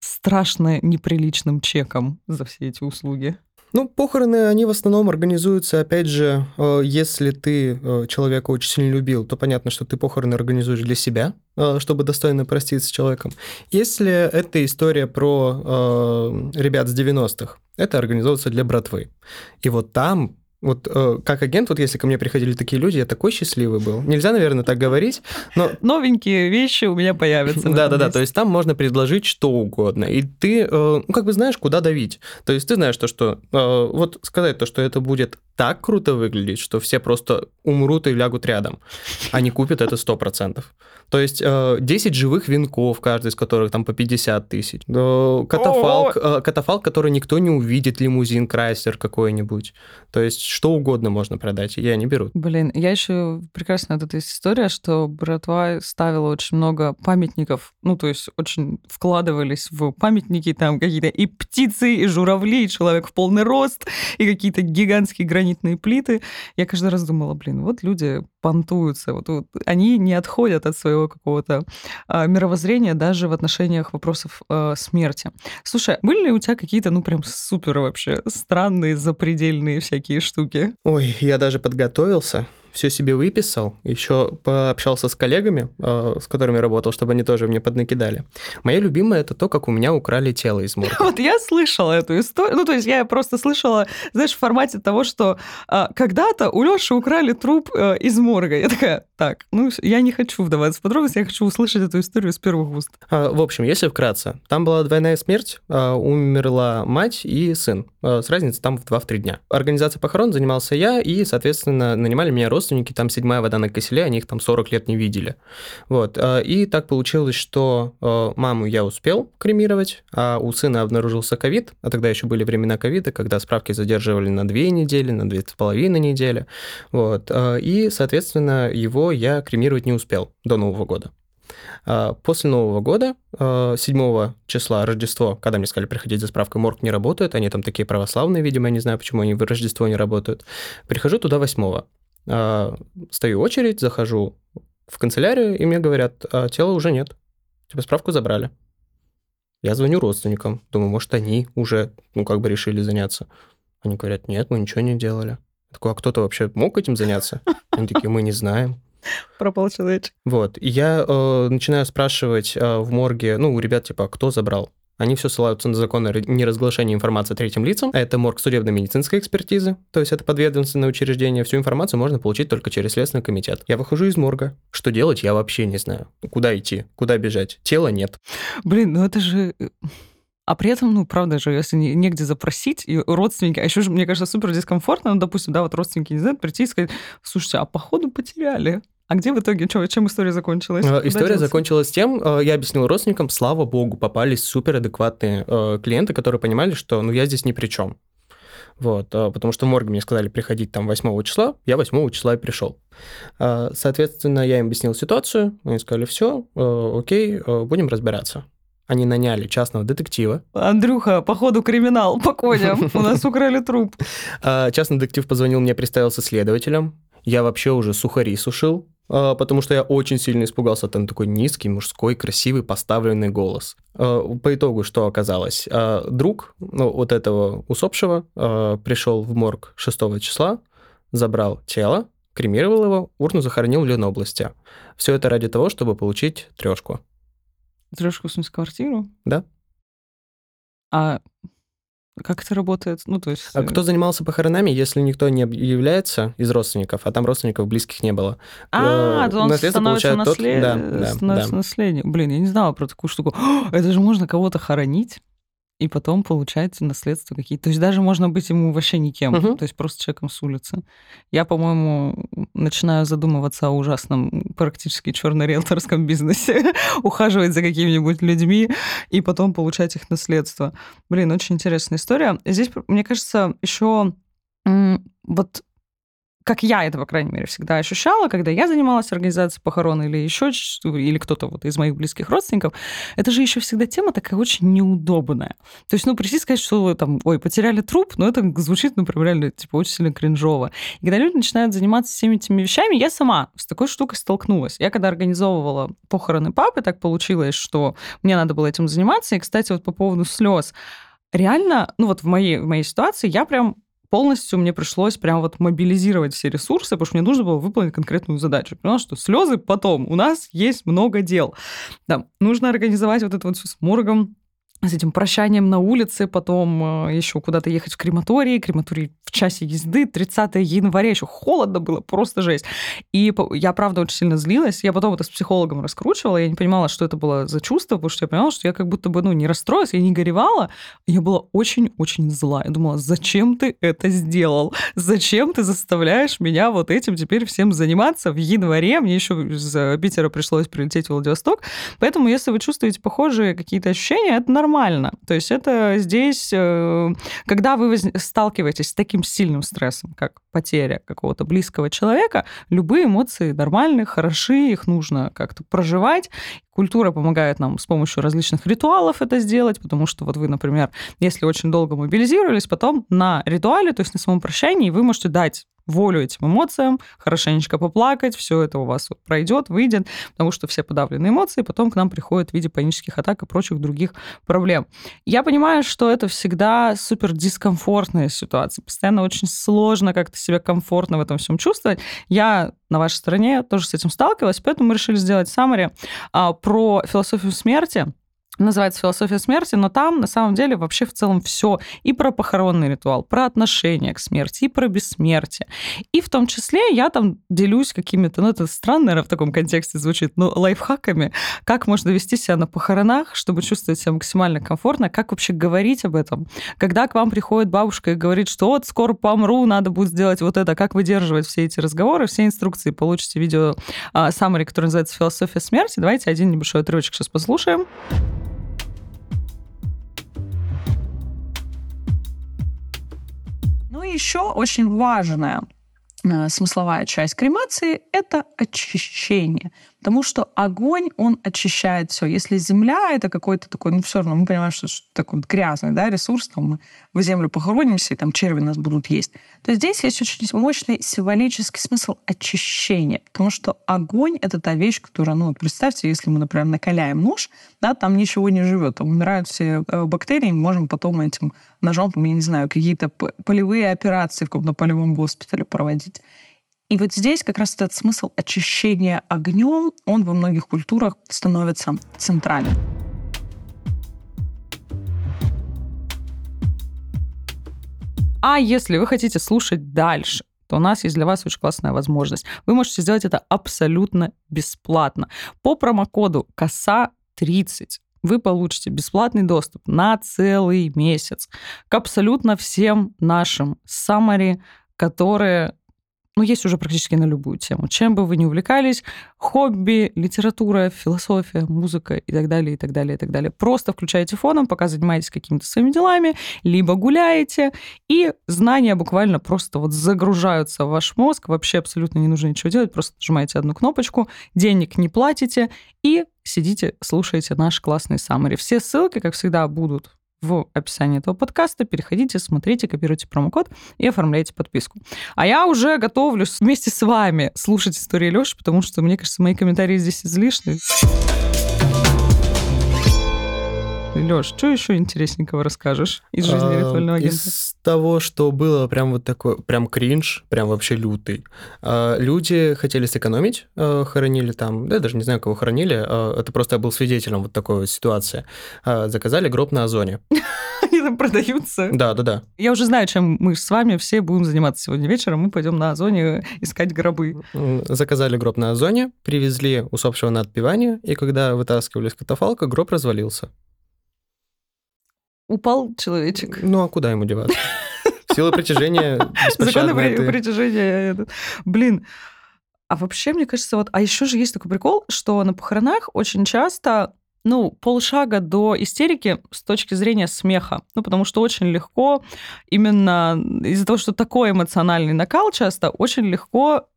страшно неприличным чеком за все эти услуги? Ну, похороны, они в основном организуются, опять же, э, если ты э, человека очень сильно любил, то понятно, что ты похороны организуешь для себя, э, чтобы достойно проститься с человеком. Если это история про ребят с 90-х, это организуется для братвы. И вот там вот э, как агент, вот если ко мне приходили такие люди, я такой счастливый был. Нельзя, наверное, так говорить, но... <laughs> Новенькие вещи у меня появятся. Да-да-да, то есть там можно предложить что угодно, и ты, э, ну, как бы знаешь, куда давить. То есть ты знаешь то, что... Э, вот сказать то, что это будет так круто выглядеть, что все просто умрут и лягут рядом. Они купят это 100%. То есть 10 э, живых венков, каждый из которых там по 50 тысяч. Катафалк, э, катафалк, который никто не увидит, лимузин, крайсер какой-нибудь. То есть что угодно можно продать, и они берут. Блин, я еще прекрасная вот эта история, что братва ставила очень много памятников, ну, то есть очень вкладывались в памятники, там какие-то и птицы, и журавли, и человек в полный рост, и какие-то гигантские гранитные плиты. Я каждый раз думала, блин, вот люди понтуются, вот, вот они не отходят от своего какого-то а, мировоззрения даже в отношениях вопросов а, смерти. Слушай, были ли у тебя какие-то, ну, прям супер вообще странные, запредельные всякие штуки? Ой, я даже подготовился все себе выписал, еще пообщался с коллегами, э, с которыми работал, чтобы они тоже мне поднакидали. Моя любимая это то, как у меня украли тело из морга. Вот я слышала эту историю. Ну, то есть я просто слышала, знаешь, в формате того, что а, когда-то у Лёши украли труп а, из морга. Я такая, так, ну, я не хочу вдаваться в подробности, я хочу услышать эту историю с первых уст. А, в общем, если вкратце, там была двойная смерть, а, умерла мать и сын. А, с разницей там в 2-3 дня. Организацией похорон занимался я, и, соответственно, нанимали меня родственники там седьмая вода на киселе, они их там 40 лет не видели. Вот. А, и так получилось, что а, маму я успел кремировать, а у сына обнаружился ковид, а тогда еще были времена ковида, когда справки задерживали на две недели, на две с половиной недели. Вот. И, соответственно, его я кремировать не успел до Нового года. После Нового года, 7 числа Рождество, когда мне сказали приходить за справкой, морг не работает, они там такие православные, видимо, я не знаю, почему они в Рождество не работают. Прихожу туда 8 а, стою очередь, захожу в канцелярию, и мне говорят, а тела уже нет. Типа справку забрали. Я звоню родственникам, думаю, может, они уже, ну, как бы решили заняться. Они говорят, нет, мы ничего не делали. Я такой, а кто-то вообще мог этим заняться? Они такие, мы не знаем. <laughs> Пропал человечек. Вот. И я э, начинаю спрашивать э, в морге, ну, у ребят, типа, кто забрал? Они все ссылаются на закон о неразглашении информации третьим лицам. Это морг судебно-медицинской экспертизы, то есть это подведомственное учреждение. Всю информацию можно получить только через Следственный комитет. Я выхожу из морга. Что делать, я вообще не знаю. Куда идти, куда бежать? Тела нет. Блин, ну это же... А при этом, ну, правда же, если негде запросить, и родственники, а еще же, мне кажется, супер дискомфортно, ну, допустим, да, вот родственники не знают, прийти и сказать, слушайте, а походу потеряли. А где в итоге, что, чем история закончилась? Э, история закончилась тем, э, я объяснил родственникам, слава богу, попались суперадекватные э, клиенты, которые понимали, что ну я здесь ни при чем. Вот, потому что в морге мне сказали приходить там 8 числа, я 8 числа и пришел. Соответственно, я им объяснил ситуацию, они сказали, все, окей, будем разбираться. Они наняли частного детектива. Андрюха, походу криминал, по коням, у нас <laughs> украли труп. Частный детектив позвонил мне, представился следователем. Я вообще уже сухари сушил, а, потому что я очень сильно испугался. Там такой низкий, мужской, красивый, поставленный голос. А, по итогу что оказалось? А, друг ну, вот этого усопшего пришел в морг 6 числа, забрал тело, кремировал его, урну захоронил в Ленобласти. Все это ради того, чтобы получить трешку. Трешку, в смысле, квартиру? Да. А как это работает? Ну, то есть... А кто занимался похоронами, если никто не является из родственников, а там родственников близких не было? А, э, то он наследство становится, получает тот- наслед... да, да, становится да. наследником. Блин, я не знала про такую штуку. <gasps> Это же можно кого-то хоронить и потом получать наследство какие-то. То есть даже можно быть ему вообще никем, Мгм. то есть просто человеком с улицы. Я, по-моему, начинаю задумываться о ужасном практически черно-риэлторском бизнесе, <laughs> ухаживать за какими-нибудь людьми и потом получать их наследство. Блин, очень интересная история. Здесь, мне кажется, еще вот как я это, по крайней мере, всегда ощущала, когда я занималась организацией похорон или еще или кто-то вот из моих близких родственников, это же еще всегда тема такая очень неудобная. То есть, ну, прийти сказать, что там, ой, потеряли труп, но это звучит, например, реально, типа, очень сильно кринжово. И когда люди начинают заниматься всеми этими вещами, я сама с такой штукой столкнулась. Я когда организовывала похороны папы, так получилось, что мне надо было этим заниматься. И, кстати, вот по поводу слез, реально, ну вот в моей, в моей ситуации я прям полностью мне пришлось прям вот мобилизировать все ресурсы, потому что мне нужно было выполнить конкретную задачу. Поняла, что слезы потом. У нас есть много дел. Да, нужно организовать вот это вот все с моргом, с этим прощанием на улице, потом э, еще куда-то ехать в крематорий, крематорий в часе езды, 30 января, еще холодно было, просто жесть. И я, правда, очень сильно злилась. Я потом это с психологом раскручивала, я не понимала, что это было за чувство, потому что я понимала, что я как будто бы, ну, не расстроилась, я не горевала, я была очень-очень зла. Я думала, зачем ты это сделал? Зачем ты заставляешь меня вот этим теперь всем заниматься в январе? Мне еще из Питера пришлось прилететь в Владивосток. Поэтому, если вы чувствуете похожие какие-то ощущения, это нормально нормально. То есть это здесь, э, когда вы сталкиваетесь с таким сильным стрессом, как потеря какого-то близкого человека, любые эмоции нормальные, хороши, их нужно как-то проживать. Культура помогает нам с помощью различных ритуалов это сделать, потому что вот вы, например, если очень долго мобилизировались, потом на ритуале, то есть на самом прощании, вы можете дать волю этим эмоциям, хорошенечко поплакать, все это у вас пройдет, выйдет, потому что все подавленные эмоции потом к нам приходят в виде панических атак и прочих других проблем. Я понимаю, что это всегда супер дискомфортная ситуация, постоянно очень сложно как-то себя комфортно в этом всем чувствовать. Я на вашей стороне тоже с этим сталкивалась, поэтому мы решили сделать саммари а, про философию смерти, называется «Философия смерти», но там на самом деле вообще в целом все и про похоронный ритуал, про отношение к смерти, и про бессмертие. И в том числе я там делюсь какими-то, ну это странно, наверное, в таком контексте звучит, но лайфхаками, как можно вести себя на похоронах, чтобы чувствовать себя максимально комфортно, как вообще говорить об этом. Когда к вам приходит бабушка и говорит, что вот скоро помру, надо будет сделать вот это, как выдерживать все эти разговоры, все инструкции получите видео а, summary, который называется «Философия смерти». Давайте один небольшой отрывочек сейчас послушаем. Ну и еще очень важная э, смысловая часть кремации – это очищение. Потому что огонь, он очищает все. Если земля — это какой-то такой, ну, все равно мы понимаем, что это такой вот грязный да, ресурс, там мы в землю похоронимся, и там черви нас будут есть, то здесь есть очень мощный символический смысл очищения. Потому что огонь — это та вещь, которая, ну, вот представьте, если мы, например, накаляем нож, да, там ничего не живет, там умирают все э, бактерии, мы можем потом этим ножом, я не знаю, какие-то полевые операции в каком-то полевом госпитале проводить. И вот здесь как раз этот смысл очищения огнем, он во многих культурах становится центральным. А если вы хотите слушать дальше, то у нас есть для вас очень классная возможность. Вы можете сделать это абсолютно бесплатно. По промокоду КОСА 30 вы получите бесплатный доступ на целый месяц к абсолютно всем нашим summary, которые ну, есть уже практически на любую тему. Чем бы вы ни увлекались, хобби, литература, философия, музыка и так далее, и так далее, и так далее. Просто включаете фоном, пока занимаетесь какими-то своими делами, либо гуляете, и знания буквально просто вот загружаются в ваш мозг, вообще абсолютно не нужно ничего делать, просто нажимаете одну кнопочку, денег не платите, и сидите, слушаете наш классный саммари. Все ссылки, как всегда, будут в описании этого подкаста. Переходите, смотрите, копируйте промокод и оформляйте подписку. А я уже готовлюсь вместе с вами слушать истории Лёши, потому что, мне кажется, мои комментарии здесь излишни. Леш, что еще интересненького расскажешь из жизни А, ритуального агента? Из того, что было прям вот такой, прям кринж, прям вообще лютый. А, Люди хотели сэкономить, а, хоронили там, да, я даже не знаю, кого хоронили, а, это просто я был свидетелем вот такой вот ситуации. А, Заказали гроб на Озоне. <laughs> Они там продаются. Да, да, да. Я уже знаю, чем мы с вами все будем заниматься сегодня вечером. Мы пойдем на Озоне искать гробы. Заказали гроб на Озоне, привезли усопшего на отпевание, и когда вытаскивали из катафалка, гроб развалился. Упал человечек. Ну а куда ему деваться? Сила притяжения Законы ты- притяжения. Блин. А вообще, мне кажется, вот... А еще же есть такой прикол, что на похоронах очень часто ну, полшага до истерики с точки зрения смеха. Ну, потому что очень легко, именно из-за того, что такой эмоциональный накал часто, очень легко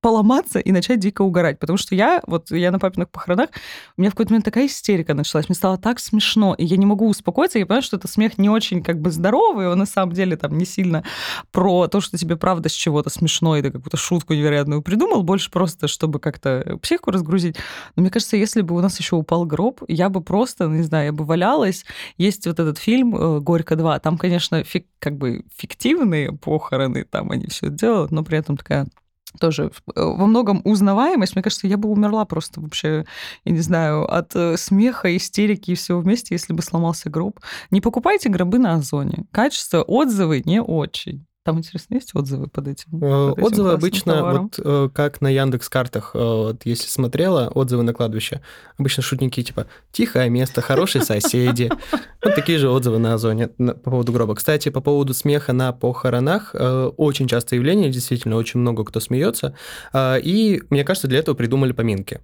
поломаться и начать дико угорать. Потому что я, вот я на папиных похоронах, у меня в какой-то момент такая истерика началась, мне стало так смешно, и я не могу успокоиться, я понимаю, что это смех не очень как бы здоровый, он на самом деле там не сильно про то, что тебе правда с чего-то смешно, и ты какую-то шутку невероятную придумал, больше просто, чтобы как-то психику разгрузить. Но мне кажется, если бы у нас еще упал гроб, я бы просто, ну, не знаю, я бы валялась. Есть вот этот фильм э, «Горько 2», там, конечно, фик- как бы фиктивные похороны, там они все делают, но при этом такая тоже э, во многом узнаваемость. Мне кажется, я бы умерла просто вообще, я не знаю, от э, смеха, истерики и всего вместе, если бы сломался гроб. Не покупайте гробы на Озоне. Качество, отзывы не очень. Там, интересно, есть отзывы под этим? Э, под Отзывы обычно, товаром? вот э, как на Яндекс картах, вот если смотрела отзывы на кладбище, обычно шутники типа «тихое место, хорошие соседи». Вот <laughs> такие же отзывы на Озоне по поводу гроба. Кстати, по поводу смеха на похоронах, э, очень частое явление, действительно, очень много кто смеется, и, мне кажется, для этого придумали поминки.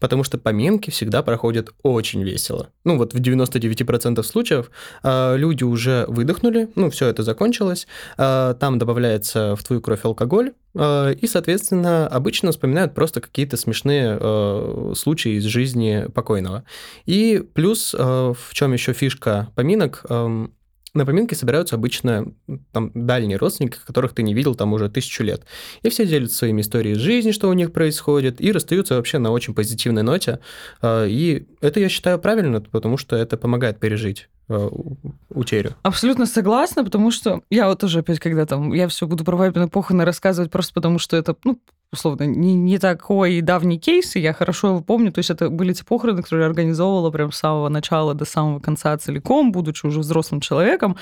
Потому что поминки всегда проходят очень весело. Ну вот в 99% случаев а, люди уже выдохнули, ну все это закончилось, а, там добавляется в твою кровь алкоголь, а, и, соответственно, обычно вспоминают просто какие-то смешные э, случаи из жизни покойного. И плюс, э, в чем еще фишка поминок, эм, на поминки собираются обычно там дальние родственники, которых ты не видел там уже тысячу лет. И все делятся своими историями из жизни, что у них происходит, и расстаются вообще на очень позитивной ноте. Э, И это, я считаю, правильно, потому что это помогает пережить у- утерю. Абсолютно согласна, потому что я вот тоже опять, когда там, я все буду про папины похороны рассказывать просто потому, что это, ну, условно, не, не такой давний кейс, и я хорошо его помню. То есть это были те похороны, которые я организовывала прям с самого начала до самого конца целиком, будучи уже взрослым человеком.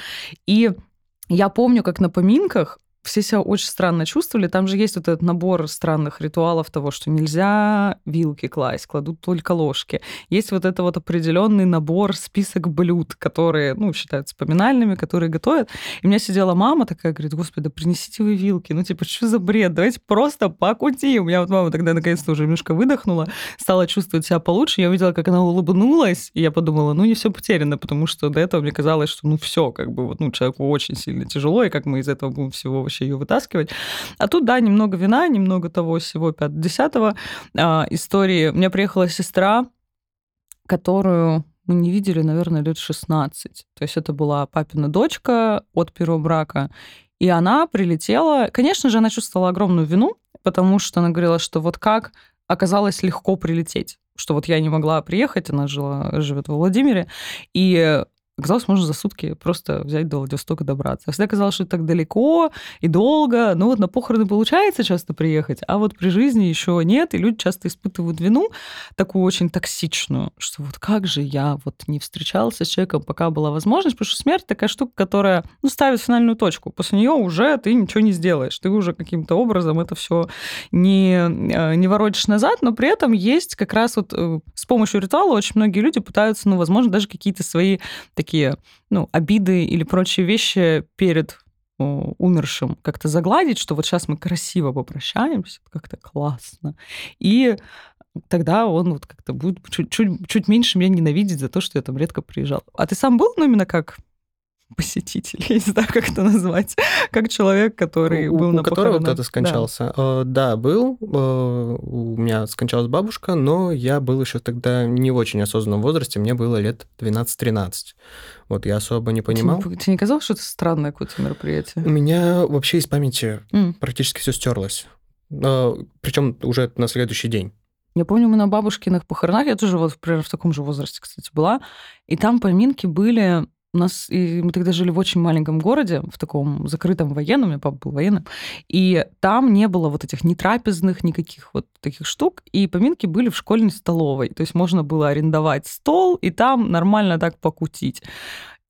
И я помню, как на поминках все себя очень странно чувствовали. Там же есть вот этот набор странных ритуалов того, что нельзя вилки класть, кладут только ложки. Есть вот это вот определенный набор, список блюд, которые, ну, считаются поминальными, которые готовят. И у меня сидела мама такая, говорит, господи, да принесите вы вилки. Ну, типа, что за бред? Давайте просто покутим. У меня вот мама тогда наконец-то уже немножко выдохнула, стала чувствовать себя получше. Я увидела, как она улыбнулась, и я подумала, ну, не все потеряно, потому что до этого мне казалось, что, ну, все, как бы, вот, ну, человеку очень сильно тяжело, и как мы из этого будем всего вообще ее вытаскивать. А тут, да, немного вина, немного того всего 5-10 истории. У меня приехала сестра, которую мы не видели, наверное, лет 16. То есть это была папина дочка от первого брака. И она прилетела... Конечно же, она чувствовала огромную вину, потому что она говорила, что вот как оказалось легко прилететь. Что вот я не могла приехать, она жила, живет во Владимире, и Оказалось, можно за сутки просто взять до Владивостока добраться. А Всегда казалось, что это так далеко и долго. Ну вот на похороны получается часто приехать, а вот при жизни еще нет, и люди часто испытывают вину такую очень токсичную, что вот как же я вот не встречался с человеком, пока была возможность, потому что смерть такая штука, которая ну, ставит финальную точку. После нее уже ты ничего не сделаешь. Ты уже каким-то образом это все не, э, не воротишь назад, но при этом есть как раз вот э, с помощью ритуала очень многие люди пытаются, ну, возможно, даже какие-то свои такие, ну, обиды или прочие вещи перед умершим как-то загладить, что вот сейчас мы красиво попрощаемся, как-то классно. И тогда он вот как-то будет чуть, чуть, чуть меньше меня ненавидеть за то, что я там редко приезжал. А ты сам был, ну, именно как посетитель, <laughs> я не знаю, как это назвать, как человек, который у, был у на которого похоронах. кто-то скончался. Э, Да, был. Э, У меня скончалась бабушка, но я был еще тогда не в очень осознанном возрасте, мне было лет 12-13. Вот я особо не Тебе понимал. не- Тебе не казалось, что это странное какое-то У мероприятие? меня вообще из памяти М. практически все стерлось. Причем уже на следующий день. Я помню, мы на бабушкиных похоронах, я тоже вот, например, в таком же возрасте, кстати, была, и там поминки были у нас, и мы тогда жили в очень маленьком городе, в таком закрытом военном, у меня папа был военным, и там не было вот этих ни трапезных, никаких вот таких штук, и поминки были в школьной столовой, то есть можно было арендовать стол и там нормально так покутить.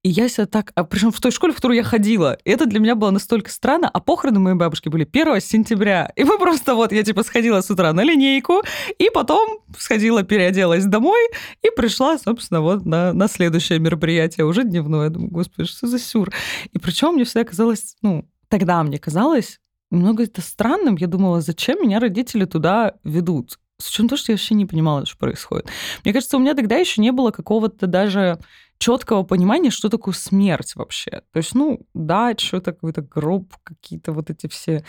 И я себя так... А причем в той школе, в которую я ходила. И это для меня было настолько странно. А похороны моей бабушки были 1 сентября. И мы просто вот... Я типа сходила с утра на линейку, и потом сходила, переоделась домой, и пришла, собственно, вот на, на следующее мероприятие, уже дневное. Я думаю, господи, что за сюр? И причем мне всегда казалось... Ну, тогда мне казалось немного это странным. Я думала, зачем меня родители туда ведут? С учетом того, что я вообще не понимала, что происходит. Мне кажется, у меня тогда еще не было какого-то даже четкого понимания, что такое смерть вообще. То есть, ну, да, что-то какой-то гроб, какие-то вот эти все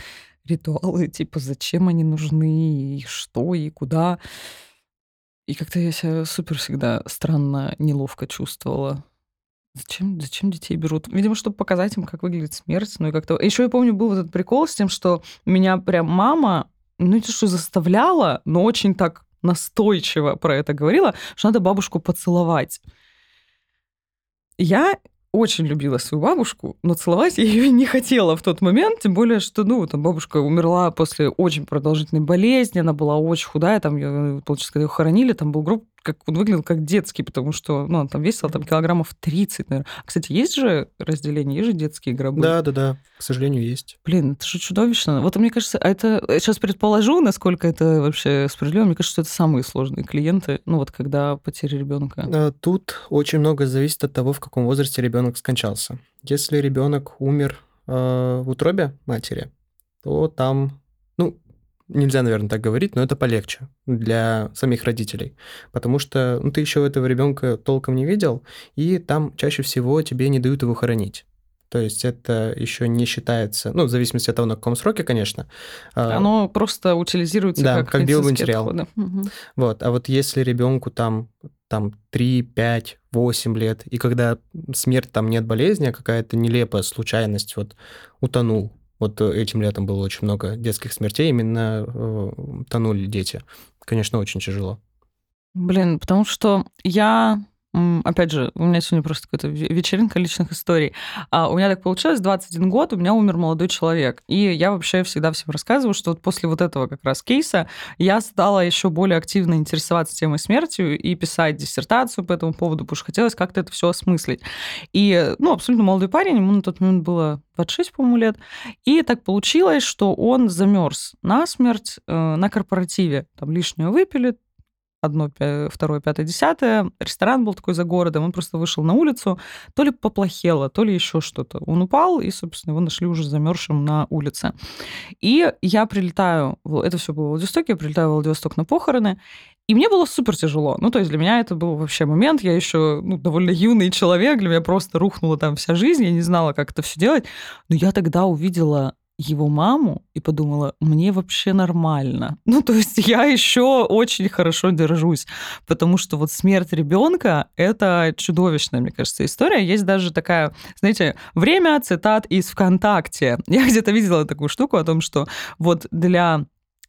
ритуалы, типа, зачем они нужны, и что, и куда. И как-то я себя супер всегда странно, неловко чувствовала. Зачем, зачем детей берут? Видимо, чтобы показать им, как выглядит смерть. Ну и как-то... Еще я помню, был вот этот прикол с тем, что меня прям мама, ну это что, заставляла, но очень так настойчиво про это говорила, что надо бабушку поцеловать. Я очень любила свою бабушку, но целовать я <laughs> ее не хотела в тот момент, тем более, что, ну, там бабушка умерла после очень продолжительной болезни, она была очень худая, там, ее, получается, когда ее хоронили, там был групп как он выглядел как детский, потому что ну, он там весил там, килограммов 30, наверное. Кстати, есть же разделение, есть же детские гробы? Да, да, да, к сожалению, есть. Блин, это же чудовищно. Вот мне кажется, а это... Я сейчас предположу, насколько это вообще справедливо. Мне кажется, что это самые сложные клиенты, ну вот когда потеря ребенка. А, тут очень много зависит от того, в каком возрасте ребенок скончался. Если ребенок умер э, в утробе матери, то там ну, нельзя, наверное, так говорить, но это полегче для самих родителей, потому что ну, ты еще этого ребенка толком не видел, и там чаще всего тебе не дают его хоронить. То есть это еще не считается, ну, в зависимости от того, на каком сроке, конечно. А, Оно просто утилизируется да, как, как биоматериал. Угу. Вот. А вот если ребенку там, там 3, 5, 8 лет, и когда смерть там нет болезни, а какая-то нелепая случайность, вот утонул, вот э, этим летом было очень много детских смертей, именно э, тонули дети. Конечно, очень тяжело. Блин, потому что я Опять же, у меня сегодня просто какая-то вечеринка личных историй. А у меня так получилось, 21 год, у меня умер молодой человек. И я вообще всегда всем рассказываю, что вот после вот этого как раз кейса я стала еще более активно интересоваться темой смерти и писать диссертацию по этому поводу, потому что хотелось как-то это все осмыслить. И, ну, абсолютно молодой парень, ему на тот момент было 26, по-моему, лет. И так получилось, что он замерз на смерть э, на корпоративе. Там лишнего выпили, одно, второе, пятое, десятое. Ресторан был такой за городом, он просто вышел на улицу, то ли поплохело, то ли еще что-то. Он упал, и, собственно, его нашли уже замерзшим на улице. И я прилетаю, это все было в Владивостоке, я прилетаю в Владивосток на похороны, и мне было супер тяжело. Ну, то есть для меня это был вообще момент. Я еще ну, довольно юный человек, для меня просто рухнула там вся жизнь, я не знала, как это все делать. Но я тогда увидела его маму и подумала, мне вообще нормально. Ну, то есть я еще очень хорошо держусь, потому что вот смерть ребенка это чудовищная, мне кажется, история. Есть даже такая, знаете, время цитат из ВКонтакте. <laughs> Я где-то видела такую штуку о том, что вот для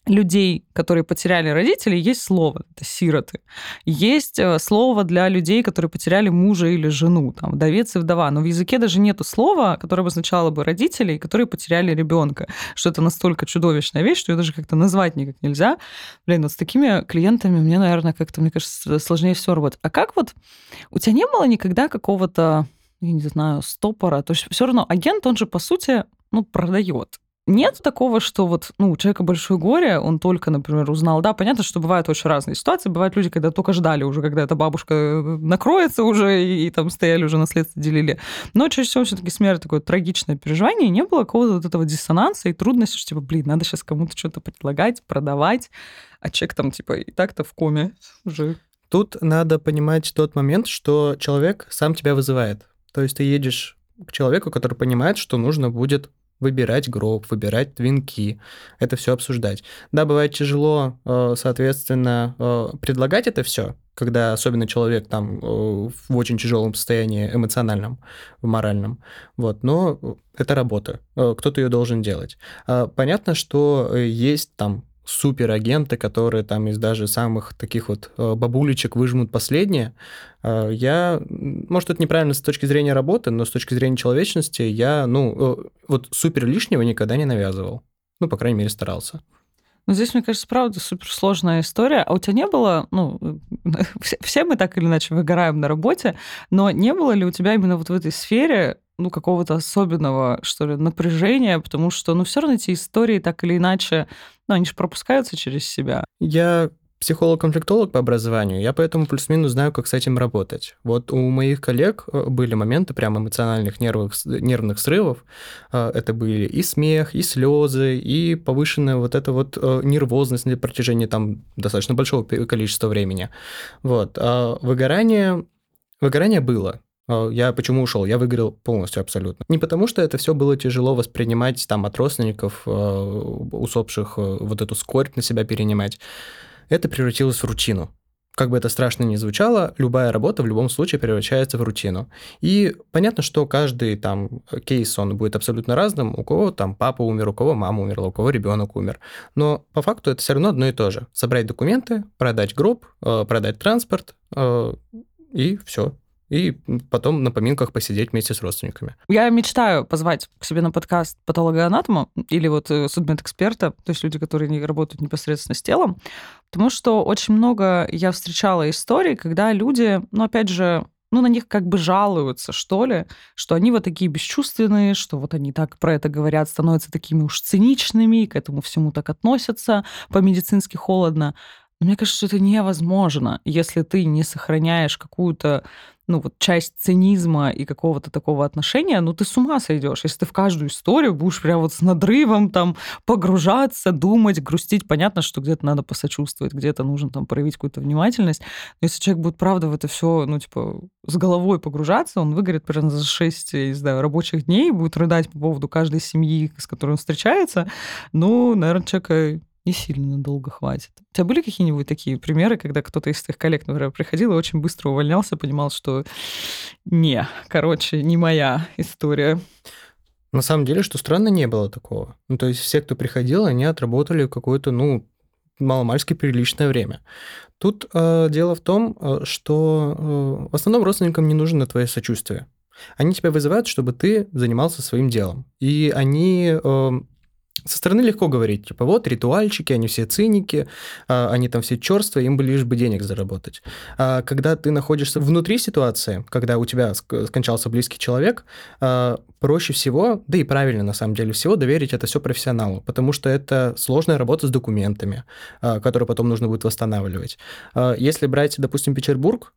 людей, которые потеряли родителей, есть слово, это сироты. Есть э, слово для людей, которые потеряли мужа или жену, там, вдовец и вдова. Но в языке даже нету слова, которое обозначало бы родителей, которые потеряли ребенка. Что это настолько чудовищная вещь, что ее даже как-то назвать никак нельзя. Блин, вот с такими клиентами мне, наверное, как-то, мне кажется, сложнее все работать. А как вот у тебя не было никогда какого-то я не знаю, стопора. То есть все равно агент, он же, по сути, ну, продает. Нет такого, что вот, ну, у человека большое горе, он только, например, узнал. Да, понятно, что бывают очень разные ситуации. Бывают люди, когда только ждали уже, когда эта бабушка э, накроется уже, и, и там стояли уже наследство делили. Но чаще всего все таки смерть такое трагичное переживание, не было какого-то вот этого диссонанса и трудности, что, типа, блин, надо сейчас кому-то что-то предлагать, продавать, а человек там, типа, и так-то в коме уже. Тут надо понимать тот момент, что человек сам тебя вызывает. То есть ты едешь к человеку, который понимает, что нужно будет выбирать гроб, выбирать венки, это все обсуждать. Да, бывает тяжело, э, соответственно, э, предлагать это все, когда особенно человек там э, в очень тяжелом состоянии эмоциональном, моральном. Вот, но это работа, кто-то ее должен делать. А понятно, что есть там суперагенты, которые там из даже самых таких вот э, бабулечек выжмут последнее. Э, я, может, это неправильно с точки зрения работы, но с точки зрения человечности я, ну, э, вот супер лишнего никогда не навязывал. Ну, по крайней мере, старался. Ну, здесь, мне кажется, правда суперсложная история. А у тебя не было, ну, <laughs> все, все мы так или иначе выгораем на работе, но не было ли у тебя именно вот в этой сфере ну, какого-то особенного, что ли, напряжения, потому что, ну, все равно эти истории так или иначе, ну, они же пропускаются через себя. Я психолог-конфликтолог по образованию, я поэтому плюс-минус знаю, как с этим работать. Вот у моих коллег э, были моменты прям эмоциональных нервных, нервных срывов. Э, это были и смех, и слезы, и повышенная вот эта вот э, нервозность на протяжении там достаточно большого количества времени. Вот. А выгорание, выгорание было. А, я почему ушел? Я выиграл полностью абсолютно. Не потому, что это все было тяжело воспринимать там от родственников а, усопших, а, вот эту скорбь на себя перенимать. Это превратилось в рутину. Как бы это страшно ни звучало, любая работа в любом случае превращается в рутину. И понятно, что каждый там кейс, он будет абсолютно разным. У кого там папа умер, у кого мама умерла, у кого ребенок умер. Но по факту это все равно одно и то же. Собрать документы, продать гроб, продать транспорт, и все и потом на поминках посидеть вместе с родственниками. Я мечтаю позвать к себе на подкаст патологоанатома или вот э, судмедэксперта, то есть люди, которые не работают непосредственно с телом, потому что очень много я встречала историй, когда люди, ну, опять же, ну, на них как бы жалуются, что ли, что они вот такие бесчувственные, что вот они так про это говорят, становятся такими уж циничными, к этому всему так относятся по-медицински холодно. Но мне кажется, что это невозможно, если ты не сохраняешь какую-то ну, вот часть цинизма и какого-то такого отношения, ну, ты с ума сойдешь, если ты в каждую историю будешь прям вот с надрывом там погружаться, думать, грустить. Понятно, что где-то надо посочувствовать, где-то нужно там проявить какую-то внимательность. Но если человек будет, правда, в это все, ну, типа, с головой погружаться, он выгорит примерно за 6, я не знаю, рабочих дней, будет рыдать по поводу каждой семьи, с которой он встречается, ну, наверное, человека не сильно долго хватит. У тебя были какие-нибудь такие примеры, когда кто-то из твоих коллег, например, приходил и очень быстро увольнялся, понимал, что не, короче, не моя история? На самом деле, что странно, не было такого. Ну, то есть все, кто приходил, они отработали какое-то, ну, маломальски приличное время. Тут э, дело в том, э, что э, в основном родственникам не нужно твое сочувствие. Они тебя вызывают, чтобы ты занимался своим делом. И они э, со стороны легко говорить, типа, вот ритуальчики, они все циники, а, они там все черствые, им бы лишь бы денег заработать. А когда ты находишься внутри ситуации, когда у тебя скончался близкий человек, а, проще всего, да и правильно на самом деле всего, доверить это все профессионалу, потому что это сложная работа с документами, а, которую потом нужно будет восстанавливать. Если брать, допустим, Петербург,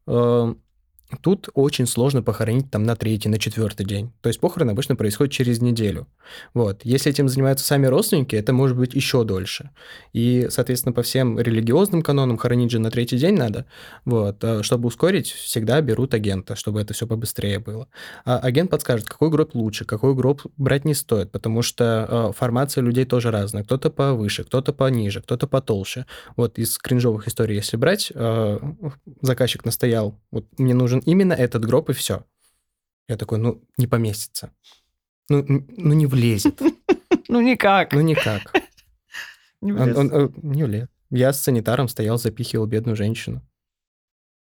Тут очень сложно похоронить там на третий, на четвертый день. То есть похороны обычно происходят через неделю. Вот. Если этим занимаются сами родственники, это может быть еще дольше. И, соответственно, по всем религиозным канонам хоронить же на третий день надо. Вот. А чтобы ускорить, всегда берут агента, чтобы это все побыстрее было. А агент подскажет, какой гроб лучше, какой гроб брать не стоит, потому что а, формация людей тоже разная. Кто-то повыше, кто-то пониже, кто-то потолще. Вот из кринжовых историй, если брать, а, заказчик настоял, вот мне нужен нужен именно этот гроб, и все. Я такой, ну, не поместится. Ну, ну не влезет. <laughs> Ну, никак. Ну, никак. <laughs> Не влез. Он, он, не влез. Я с санитаром стоял, запихивал бедную женщину.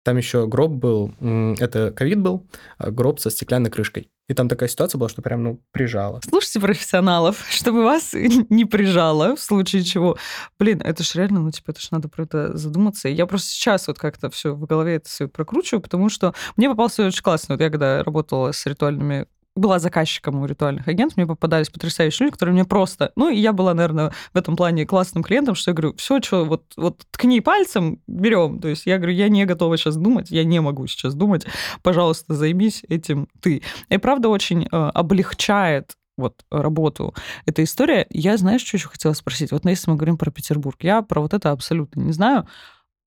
Там еще гроб был, это ковид был, а гроб со стеклянной крышкой. И там такая ситуация была, что прям, ну, прижало. Слушайте профессионалов, <laughs> чтобы вас <laughs> не прижало, в случае чего. Блин, это ж реально, ну, типа, это ж надо про это задуматься. Я просто сейчас вот как-то все в голове это все прокручиваю, потому что мне попался очень классно. Вот я когда работала с ритуальными была заказчиком у ритуальных агентов, мне попадались потрясающие люди, которые мне просто... Ну, и я была, наверное, в этом плане классным клиентом, что я говорю, все, что вот, вот ткни пальцем, берем. То есть я говорю, я не готова сейчас думать, я не могу сейчас думать, пожалуйста, займись этим ты. И правда очень э, облегчает вот работу эта история. Я, знаешь, что еще хотела спросить? Вот если мы говорим про Петербург, я про вот это абсолютно не знаю.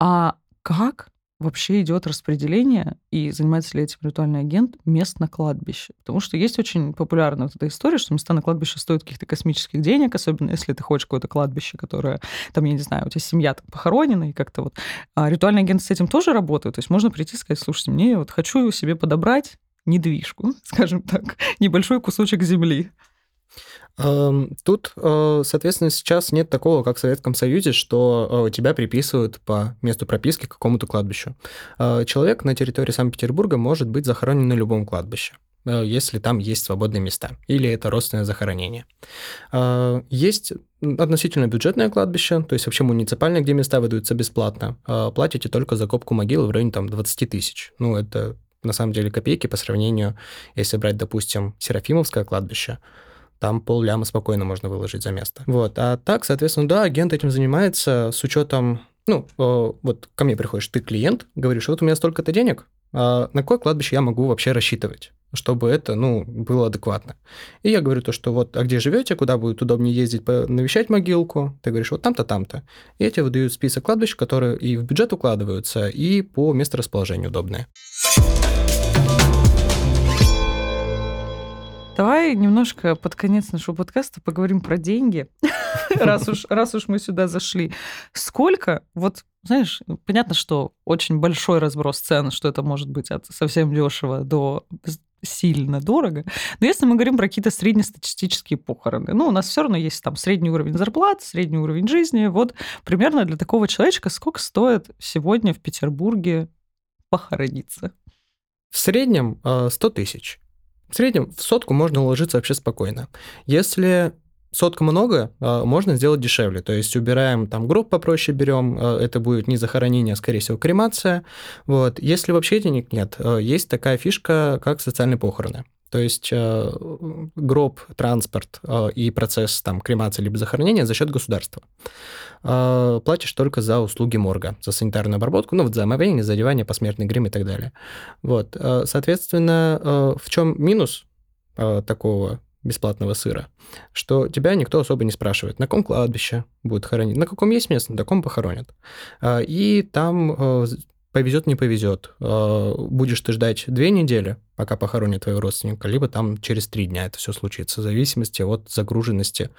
А как вообще идет распределение и занимается ли этим ритуальный агент мест на кладбище. Потому что есть очень популярная вот эта история, что места на кладбище стоят каких-то космических денег, особенно если ты хочешь какое-то кладбище, которое, там, я не знаю, у тебя семья там похоронена, и как-то вот... А ритуальный агент с этим тоже работает. То есть можно прийти и сказать, слушайте, мне вот хочу себе подобрать недвижку, <laughs> скажем так, небольшой кусочек земли. Эм, тут, э, соответственно, сейчас нет такого, как в Советском Союзе, что э, тебя приписывают по месту прописки к какому-то кладбищу. Э, человек на территории Санкт-Петербурга может быть захоронен на любом кладбище если там есть свободные места, или это родственное захоронение. Есть относительно бюджетное кладбище, то есть вообще муниципальное, где места выдаются бесплатно. Платите только за копку могилы в районе там 20 тысяч. Ну, это на самом деле копейки по сравнению, если брать, допустим, Серафимовское кладбище, там пол ляма спокойно можно выложить за место. Вот. А так, соответственно, да, агент этим занимается с учетом, ну, вот ко мне приходишь, ты клиент, говоришь, вот у меня столько-то денег, а на какое кладбище я могу вообще рассчитывать? чтобы это, ну, было адекватно. И я говорю то, что вот, а где живете, куда будет удобнее ездить, навещать могилку, ты говоришь, вот там-то, там-то. И эти выдают список кладбищ, которые и в бюджет укладываются, и по месторасположению удобные. Давай немножко под конец нашего подкаста поговорим про деньги, <laughs> раз уж, раз уж мы сюда зашли. Сколько, вот, знаешь, понятно, что очень большой разброс цен, что это может быть от совсем дешево до сильно дорого. Но если мы говорим про какие-то среднестатистические похороны, ну, у нас все равно есть там средний уровень зарплат, средний уровень жизни. Вот примерно для такого человечка сколько стоит сегодня в Петербурге похорониться? В среднем 100 э, тысяч. В среднем в сотку можно уложиться вообще спокойно. Если сотка много, а, можно сделать дешевле. То есть убираем там гроб попроще берем, а, это будет не захоронение, а скорее всего кремация. Вот. Если вообще денег нет, а, есть такая фишка, как социальные похороны. То есть э, гроб, транспорт э, и процесс там, кремации либо захоронения за счет государства. Э, платишь только за услуги морга, за санитарную обработку, ну, вот за омовение, за одевание, посмертный грим и так далее. Вот. Э, соответственно, э, в чем минус э, такого бесплатного сыра, что тебя никто особо не спрашивает, на каком кладбище будет хоронить, на каком есть место, на таком похоронят. И там повезет, не повезет. А, будешь ты ждать две недели, пока похоронят твоего родственника, либо там через три дня это все случится, в зависимости от загруженности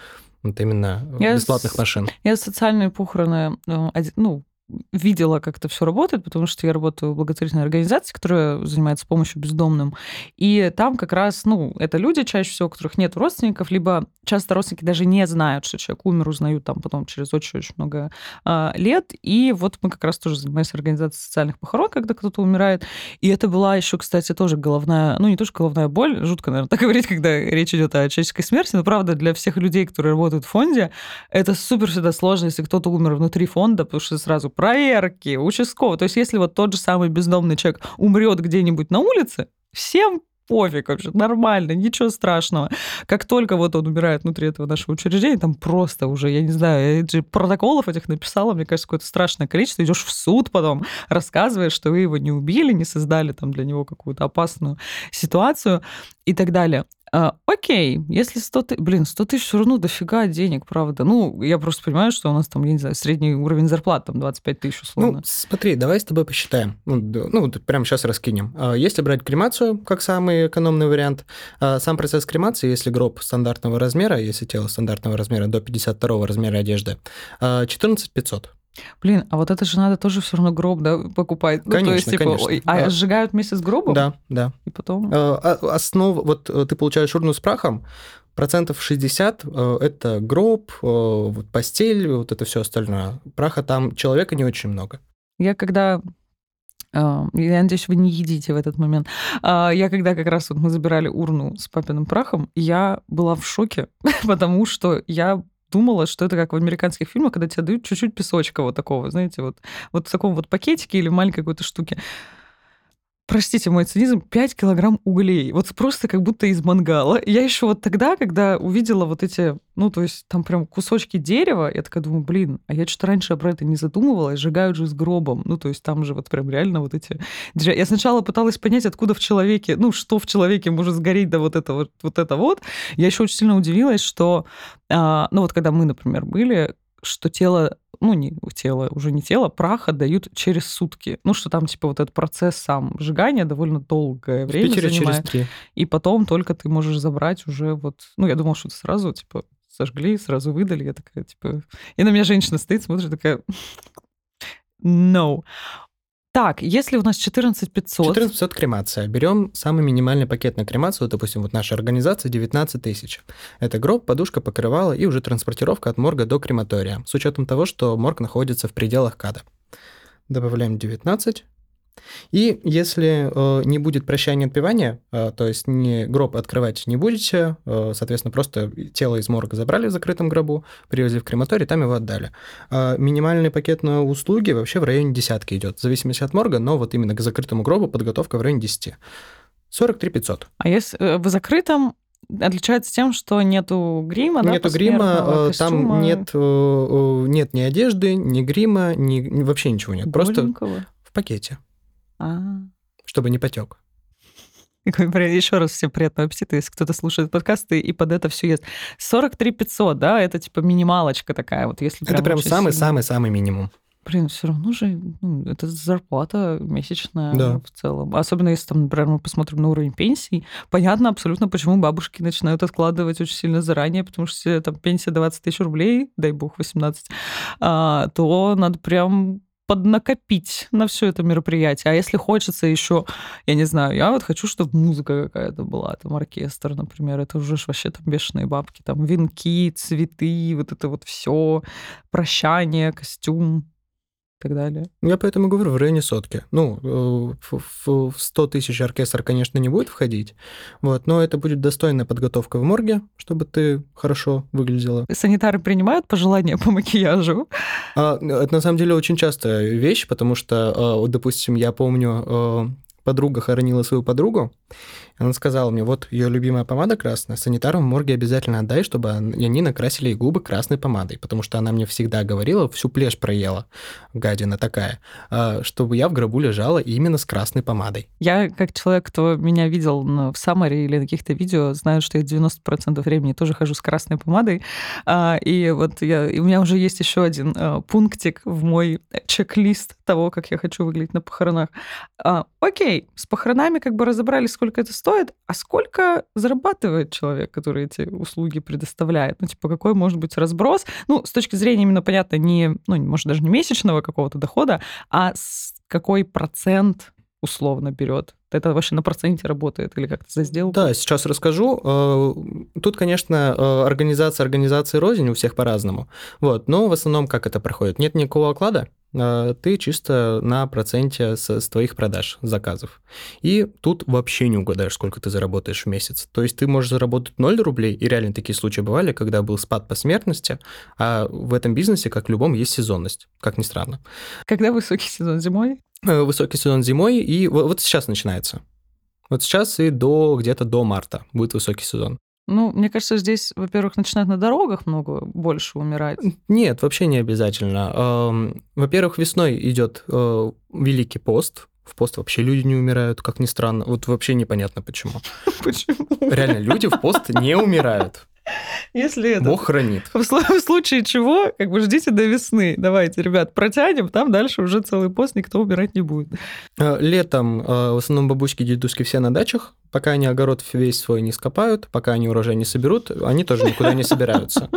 вот именно я бесплатных машин. Я социальные похороны, э, ну, видела, как это все работает, потому что я работаю в благотворительной организации, которая занимается помощью бездомным. И там как раз, ну, это люди чаще всего, у которых нет родственников, либо часто родственники даже не знают, что человек умер, узнают там потом через очень-очень много э, лет. И вот мы как раз тоже занимаемся организацией социальных похорон, когда кто-то умирает. И это была еще, кстати, тоже головная, ну, не тоже головная боль, жутко, наверное, <laughs> так говорить, когда речь идет о человеческой смерти, но правда для всех людей, которые работают в фонде, это супер всегда сложно, если кто-то умер внутри фонда, потому что сразу проверки, участковый. То есть если вот тот же самый бездомный человек умрет где-нибудь на улице, всем пофиг вообще, нормально, ничего страшного. Как только вот он умирает внутри этого нашего учреждения, там просто уже, я не знаю, я протоколов этих написала, мне кажется, какое-то страшное количество. Идешь в суд потом, рассказываешь, что вы его не убили, не создали там для него какую-то опасную ситуацию и так далее. А, окей, если 100 тысяч... Блин, 100 тысяч все равно дофига денег, правда. Ну, я просто понимаю, что у нас там, я не знаю, средний уровень зарплат там 25 тысяч условно. Ну, смотри, давай с тобой посчитаем. Ну, ну вот прямо сейчас раскинем. А, если брать кремацию как самый экономный вариант, а, сам процесс кремации, если гроб стандартного размера, если тело стандартного размера до 52 размера одежды, 14 500. Блин, а вот это же надо тоже все равно гроб, да, покупать. Конечно, ну, то есть, типа, конечно. А да. сжигают вместе с гробом? Да, да. И потом? Э, основа, вот э, ты получаешь урну с прахом, процентов 60 э, это гроб, вот постель, вот это все остальное. Праха там человека не очень много. Я когда я надеюсь, вы не едите в этот момент. А, я когда как раз вот мы забирали урну с папиным прахом, я была в шоке, <laughs> потому что я думала, что это как в американских фильмах, когда тебе дают чуть-чуть песочка вот такого, знаете, вот, вот в таком вот пакетике или маленькой какой-то штуке простите мой цинизм, 5 килограмм углей. Вот просто как будто из мангала. Я еще вот тогда, когда увидела вот эти, ну, то есть там прям кусочки дерева, я такая думаю, блин, а я что-то раньше про это не задумывалась, сжигают же с гробом. Ну, то есть там же вот прям реально вот эти... Я сначала пыталась понять, откуда в человеке, ну, что в человеке может сгореть, да вот это вот, вот это вот. Я еще очень сильно удивилась, что, а, ну, вот когда мы, например, были, что тело, ну, не тело, уже не тело, прах отдают через сутки. Ну, что там, типа, вот этот процесс сам сжигания довольно долгое время Питере занимает. Через 3. И потом только ты можешь забрать уже вот... Ну, я думала, что это сразу, типа, сожгли, сразу выдали. Я такая, типа... И на меня женщина стоит, смотрит, такая... <laughs> No. Так, если у нас 14 500... 14 500 кремация. Берем самый минимальный пакет на кремацию, допустим, вот наша организация 19 тысяч. Это гроб, подушка, покрывало и уже транспортировка от морга до крематория, с учетом того, что морг находится в пределах КАДа. Добавляем 19. И если э, не будет прощания отпевания, э, то есть не гроб открывать не будете, э, соответственно, просто тело из морга забрали в закрытом гробу, привезли в крематорий, там его отдали. Э, минимальный пакет на услуги вообще в районе десятки идет, в зависимости от морга, но вот именно к закрытому гробу подготовка в районе 10. 43 500. А если э, в закрытом отличается тем, что нету грима, да, Нету грима, посмертного, э, там костюма, нет, э, нет ни одежды, ни грима, ни, вообще ничего нет. Просто голенького. в пакете, А. чтобы не потек. Еще раз всем приятного аппетита, если кто-то слушает подкасты и под это все ест. 43 500, да, это типа минималочка такая, вот если Это прям самый-самый-самый минимум. Блин, все равно же ну, это зарплата месячная Да. в целом. Особенно если там, например, мы посмотрим на уровень пенсий. Понятно абсолютно, почему бабушки начинают откладывать очень сильно заранее, потому что если там пенсия 20 тысяч рублей, дай бог 18, а, то надо прям поднакопить на все это мероприятие. А если хочется еще, я не знаю, я вот хочу, чтобы музыка какая-то была, там оркестр, например, это уже вообще там бешеные бабки, там венки, цветы, вот это вот все, прощание, костюм так далее. Я поэтому говорю, в районе сотки. Ну, э, в, в- в 100 тысяч оркестр, конечно, не будет входить, вот, но это будет достойная подготовка в морге, чтобы ты хорошо выглядела. Санитары принимают пожелания по макияжу? А, это на самом деле очень частая вещь, потому что, э, допустим, я помню, э, подруга хоронила свою подругу, она сказала мне, вот ее любимая помада красная, санитарам в морге обязательно отдай, чтобы они накрасили ей губы красной помадой, потому что она мне всегда говорила, всю плешь проела, гадина такая, а, чтобы я в гробу лежала именно с красной помадой. Я, как человек, кто меня видел в Самаре или на каких-то видео, знаю, что я 90% времени тоже хожу с красной помадой. А, И вот я, и у меня уже есть еще один а, пунктик в мой чек-лист того, как я хочу выглядеть на похоронах. Окей, с похоронами как бы разобрались, сколько это стоит, а сколько зарабатывает человек, который эти услуги предоставляет? Ну, типа, какой может быть разброс? Ну, с точки зрения именно, понятно, не, ну, может, даже не месячного какого-то дохода, а с какой процент условно берет? Это вообще на проценте работает или как-то за сделку? Да, сейчас расскажу. Э, Тут, конечно, э, организация организации рознь у всех по-разному. Вот, но в основном как это проходит? Нет никакого оклада, ты чисто на проценте с, с твоих продаж, заказов. И тут вообще не угадаешь, сколько ты заработаешь в месяц. То есть ты можешь заработать 0 рублей, и реально такие случаи бывали, когда был спад по смертности, а в этом бизнесе, как в любом, есть сезонность, как ни странно. Когда высокий сезон зимой? Э, Высокий сезон зимой, и во- вот сейчас начинается. Вот сейчас и до где-то до марта будет высокий сезон. Ну, мне кажется, здесь, во-первых, начинают на дорогах много больше умирать. Нет, вообще не обязательно. Во-первых, весной идет э, Великий пост. В пост вообще люди не умирают, как ни странно. Вот вообще непонятно почему. <laughs> Почему? Реально, люди в пост не умирают. Если это... Бог хранит. В в случае чего, как бы ждите до весны. Давайте, ребят, протянем, там дальше уже целый пост, никто умирать не будет. Э, Летом э, в основном бабушки, дедушки все на дачах. Пока они огород весь свой не скопают, пока они урожай не соберут, они тоже никуда не собираются.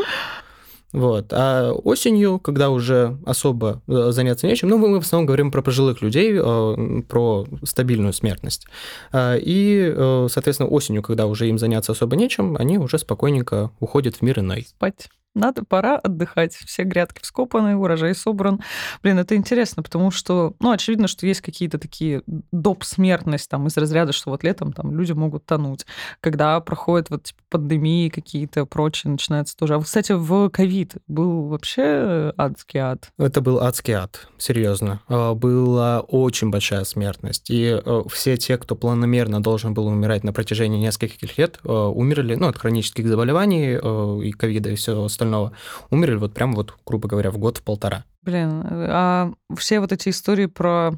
Вот. А осенью, когда уже особо э, заняться нечем, ну, мы в основном говорим про пожилых людей, э, про стабильную смертность. А, И, э, соответственно, осенью, когда уже им заняться особо нечем, они уже спокойненько уходят в мир иной. Спать. Надо, пора отдыхать. Все грядки вскопаны, урожай собран. Блин, это интересно, потому что, ну, очевидно, что есть какие-то такие доп. смертность там из разряда, что вот летом там люди могут тонуть. Когда проходят вот типа, пандемии какие-то прочие, начинается тоже. А, кстати, в ковид был вообще адский ад. Это был адский ад, серьезно. А, Была очень большая смертность. И э, все те, кто планомерно должен был умирать на протяжении нескольких лет, э, умерли, ну, от хронических заболеваний э, и ковида и всего остального, умерли вот прям вот, грубо говоря, в год в полтора. Блин, а все вот эти истории про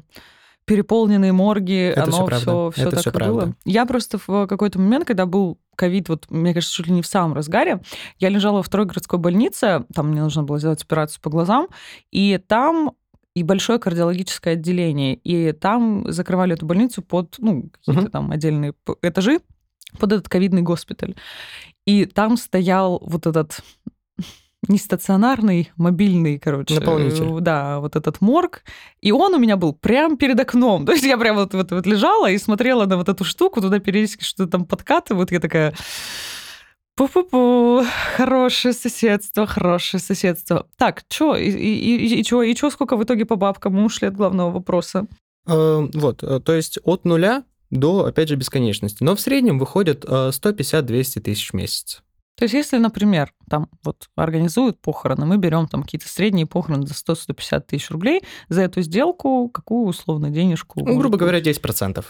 переполненные морги, Это оно правда. все, все Это так всё и было. правда. Я просто в какой-то момент, когда был ковид, вот, мне кажется, чуть ли не в самом разгаре, я лежала во второй городской больнице, там мне нужно было сделать операцию по глазам, и там и большое кардиологическое отделение, и там закрывали эту больницу под, ну, какие-то Мгм. там отдельные этажи, под этот ковидный госпиталь. И там стоял вот этот не стационарный, мобильный, короче. Наполнитель. Да, вот этот морг. И он у меня был прям перед окном. <laughs> То есть я прям вот, вот, вот лежала и смотрела на вот эту штуку, туда периодически что-то там подкатывают. Я такая... Пу-пу-пу, хорошее соседство, хорошее соседство. Так, что, и, и, и, и что, и что, сколько в итоге по бабкам? Мы ушли от главного вопроса. Э, вот, э, то есть от нуля до, опять же, бесконечности. Но в среднем выходит 150-200 тысяч в месяц. То есть, если, например, там вот организуют похороны, мы берем там какие-то средние похороны за 100-150 тысяч рублей, за эту сделку какую условно денежку? Ну, грубо говоря, 10%.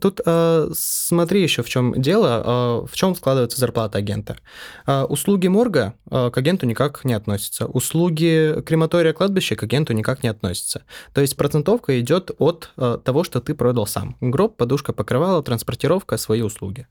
Тут э, смотри еще в чем дело, э, в чем складывается зарплата агента. Э, услуги морга э, к агенту никак не относятся, услуги крематория кладбища к агенту никак не относятся. То есть процентовка идет от э, того, что ты продал сам. Гроб, подушка, покрывало, транспортировка, свои услуги.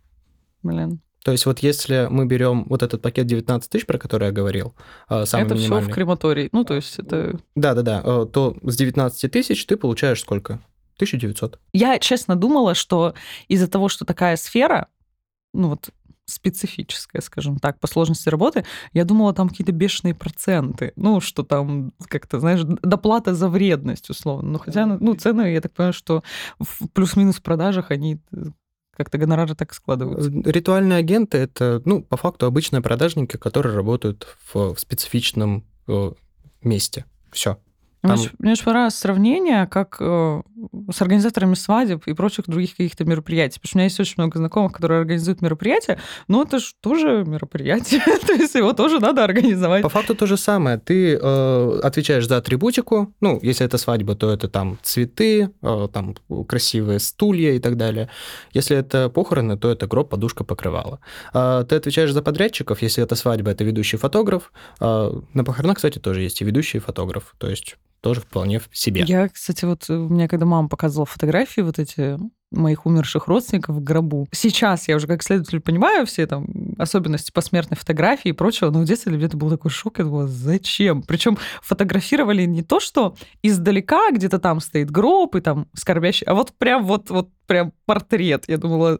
Блин. То есть вот если мы берем вот этот пакет 19 тысяч, про который я говорил, а, самый это минимальный... все в крематории. Ну, то есть это... Да-да-да, э, то с 19 тысяч ты получаешь сколько? 1900. Я, честно, думала, что из-за того, что такая сфера, ну вот специфическая, скажем так, по сложности работы, я думала, там какие-то бешеные проценты. Ну, что там как-то, знаешь, доплата за вредность, условно. Ну, хотя, ну, цены, я так понимаю, что в плюс-минус продажах они как-то гонорары так складываются. Ритуальные агенты — это, ну, по факту обычные продажники, которые работают в, в специфичном э, месте. Все. Там... Мне, мне очень понравилось сравнение, как э, с организаторами свадеб и прочих других каких-то мероприятий. Потому что у меня есть очень много знакомых, которые организуют мероприятия, но это же тоже мероприятие, <laughs> то есть его тоже надо организовать. По факту то же самое. Ты э, отвечаешь за атрибутику, ну, если это свадьба, то это там цветы, э, там красивые стулья и так далее. Если это похороны, то это гроб, подушка, покрывало. Э, ты отвечаешь за подрядчиков, если это свадьба, это ведущий фотограф. Э, на похоронах, кстати, тоже есть и ведущий фотограф, то есть тоже вполне в себе. Я, кстати, вот у меня, когда мама показывала фотографии вот эти моих умерших родственников в гробу. Сейчас я уже как следователь понимаю все там особенности посмертной фотографии и прочего, но в детстве для меня это был такой шок. Я думала, зачем? Причем фотографировали не то, что издалека где-то там стоит гроб и там скорбящий, а вот прям вот, вот прям портрет. Я думала,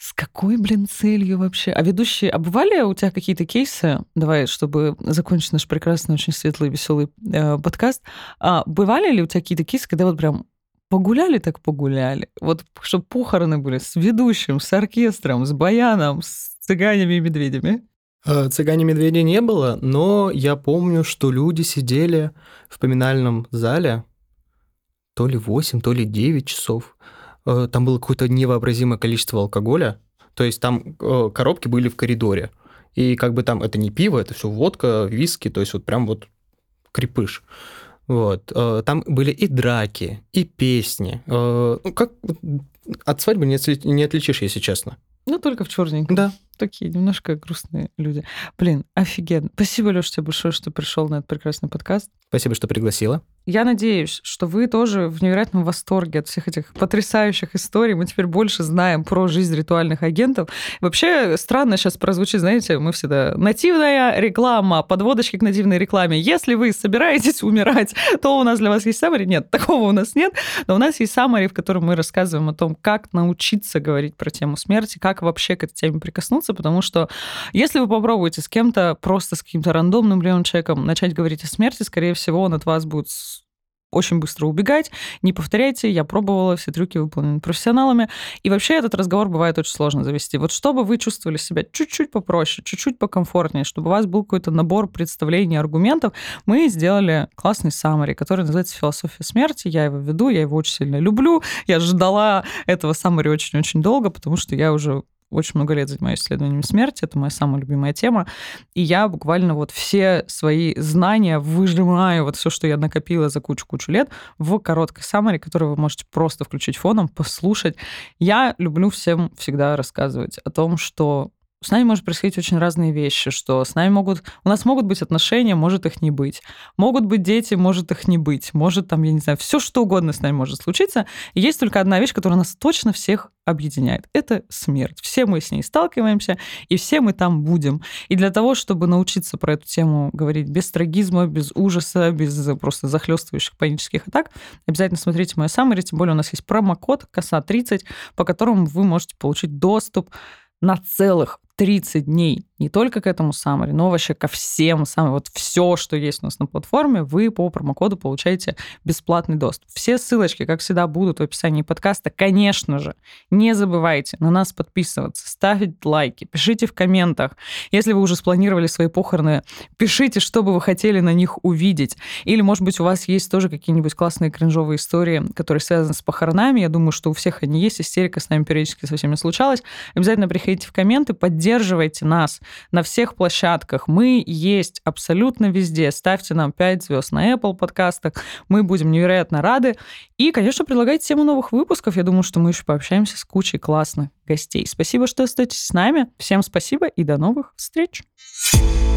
с какой, блин, целью вообще? А ведущие, а бывали у тебя какие-то кейсы? Давай, чтобы закончить наш прекрасный, очень светлый, веселый э, подкаст. А, бывали ли у тебя какие-то кейсы, когда вот прям погуляли так погуляли? Вот чтобы похороны были с ведущим, с оркестром, с баяном, с цыганями и медведями? Э, Цыгане-медведи не было, но я помню, что люди сидели в поминальном зале то ли 8, то ли 9 часов. Э, там было какое-то невообразимое количество алкоголя, то есть там э, коробки были в коридоре. И как бы там это не пиво, это все водка, виски, то есть вот прям вот крепыш. Вот. Э, там были и драки, и песни. Ну, как от свадьбы не, не отличишь, если честно. Ну, только в черненьком. Да такие немножко грустные люди. Блин, офигенно. Спасибо, Леша, тебе большое, что пришел на этот прекрасный подкаст. Спасибо, что пригласила. Я надеюсь, что вы тоже в невероятном восторге от всех этих потрясающих историй. Мы теперь больше знаем про жизнь ритуальных агентов. Вообще странно сейчас прозвучит, знаете, мы всегда нативная реклама, подводочки к нативной рекламе. Если вы собираетесь <laughs> умирать, то у нас для вас есть саммари. Нет, такого у нас нет. Но у нас есть саммари, в котором мы рассказываем о том, как научиться говорить про тему смерти, как вообще к этой теме прикоснуться, вопросы, потому что если вы попробуете с кем-то, просто с каким-то рандомным блин, человеком начать говорить о смерти, скорее всего, он от вас будет очень быстро убегать. Не повторяйте, я пробовала, все трюки выполнены профессионалами. И вообще этот разговор бывает очень сложно завести. Вот чтобы вы чувствовали себя чуть-чуть попроще, чуть-чуть покомфортнее, чтобы у вас был какой-то набор представлений, аргументов, мы сделали классный саммари, который называется «Философия смерти». Я его веду, я его очень сильно люблю. Я ждала этого саммари очень-очень долго, потому что я уже очень много лет занимаюсь исследованием смерти, это моя самая любимая тема, и я буквально вот все свои знания выжимаю, вот все, что я накопила за кучу-кучу лет, в короткой саммари, которую вы можете просто включить фоном, послушать. Я люблю всем всегда рассказывать о том, что с нами может происходить очень разные вещи, что с нами могут... У нас могут быть отношения, может их не быть. Могут быть дети, может их не быть. Может там, я не знаю, все что угодно с нами может случиться. И есть только одна вещь, которая нас точно всех объединяет. Это смерть. Все мы с ней сталкиваемся, и все мы там будем. И для того, чтобы научиться про эту тему говорить без трагизма, без ужаса, без просто захлестывающих панических атак, обязательно смотрите мою саммари, тем более у нас есть промокод КОСА30, по которому вы можете получить доступ на целых 30 дней не только к этому саммари, но вообще ко всем самым, вот все, что есть у нас на платформе, вы по промокоду получаете бесплатный доступ. Все ссылочки, как всегда, будут в описании подкаста. Конечно же, не забывайте на нас подписываться, ставить лайки, пишите в комментах. Если вы уже спланировали свои похороны, пишите, что бы вы хотели на них увидеть. Или, может быть, у вас есть тоже какие-нибудь классные кринжовые истории, которые связаны с похоронами. Я думаю, что у всех они есть. Истерика с нами периодически со всеми случалась. Обязательно приходите в комменты, поддерживайте нас на всех площадках. Мы есть абсолютно везде. Ставьте нам 5 звезд на Apple подкастах. Мы будем невероятно рады. И, конечно, предлагайте тему новых выпусков. Я думаю, что мы еще пообщаемся с кучей классных гостей. Спасибо, что остаетесь с нами. Всем спасибо и до новых встреч. thank you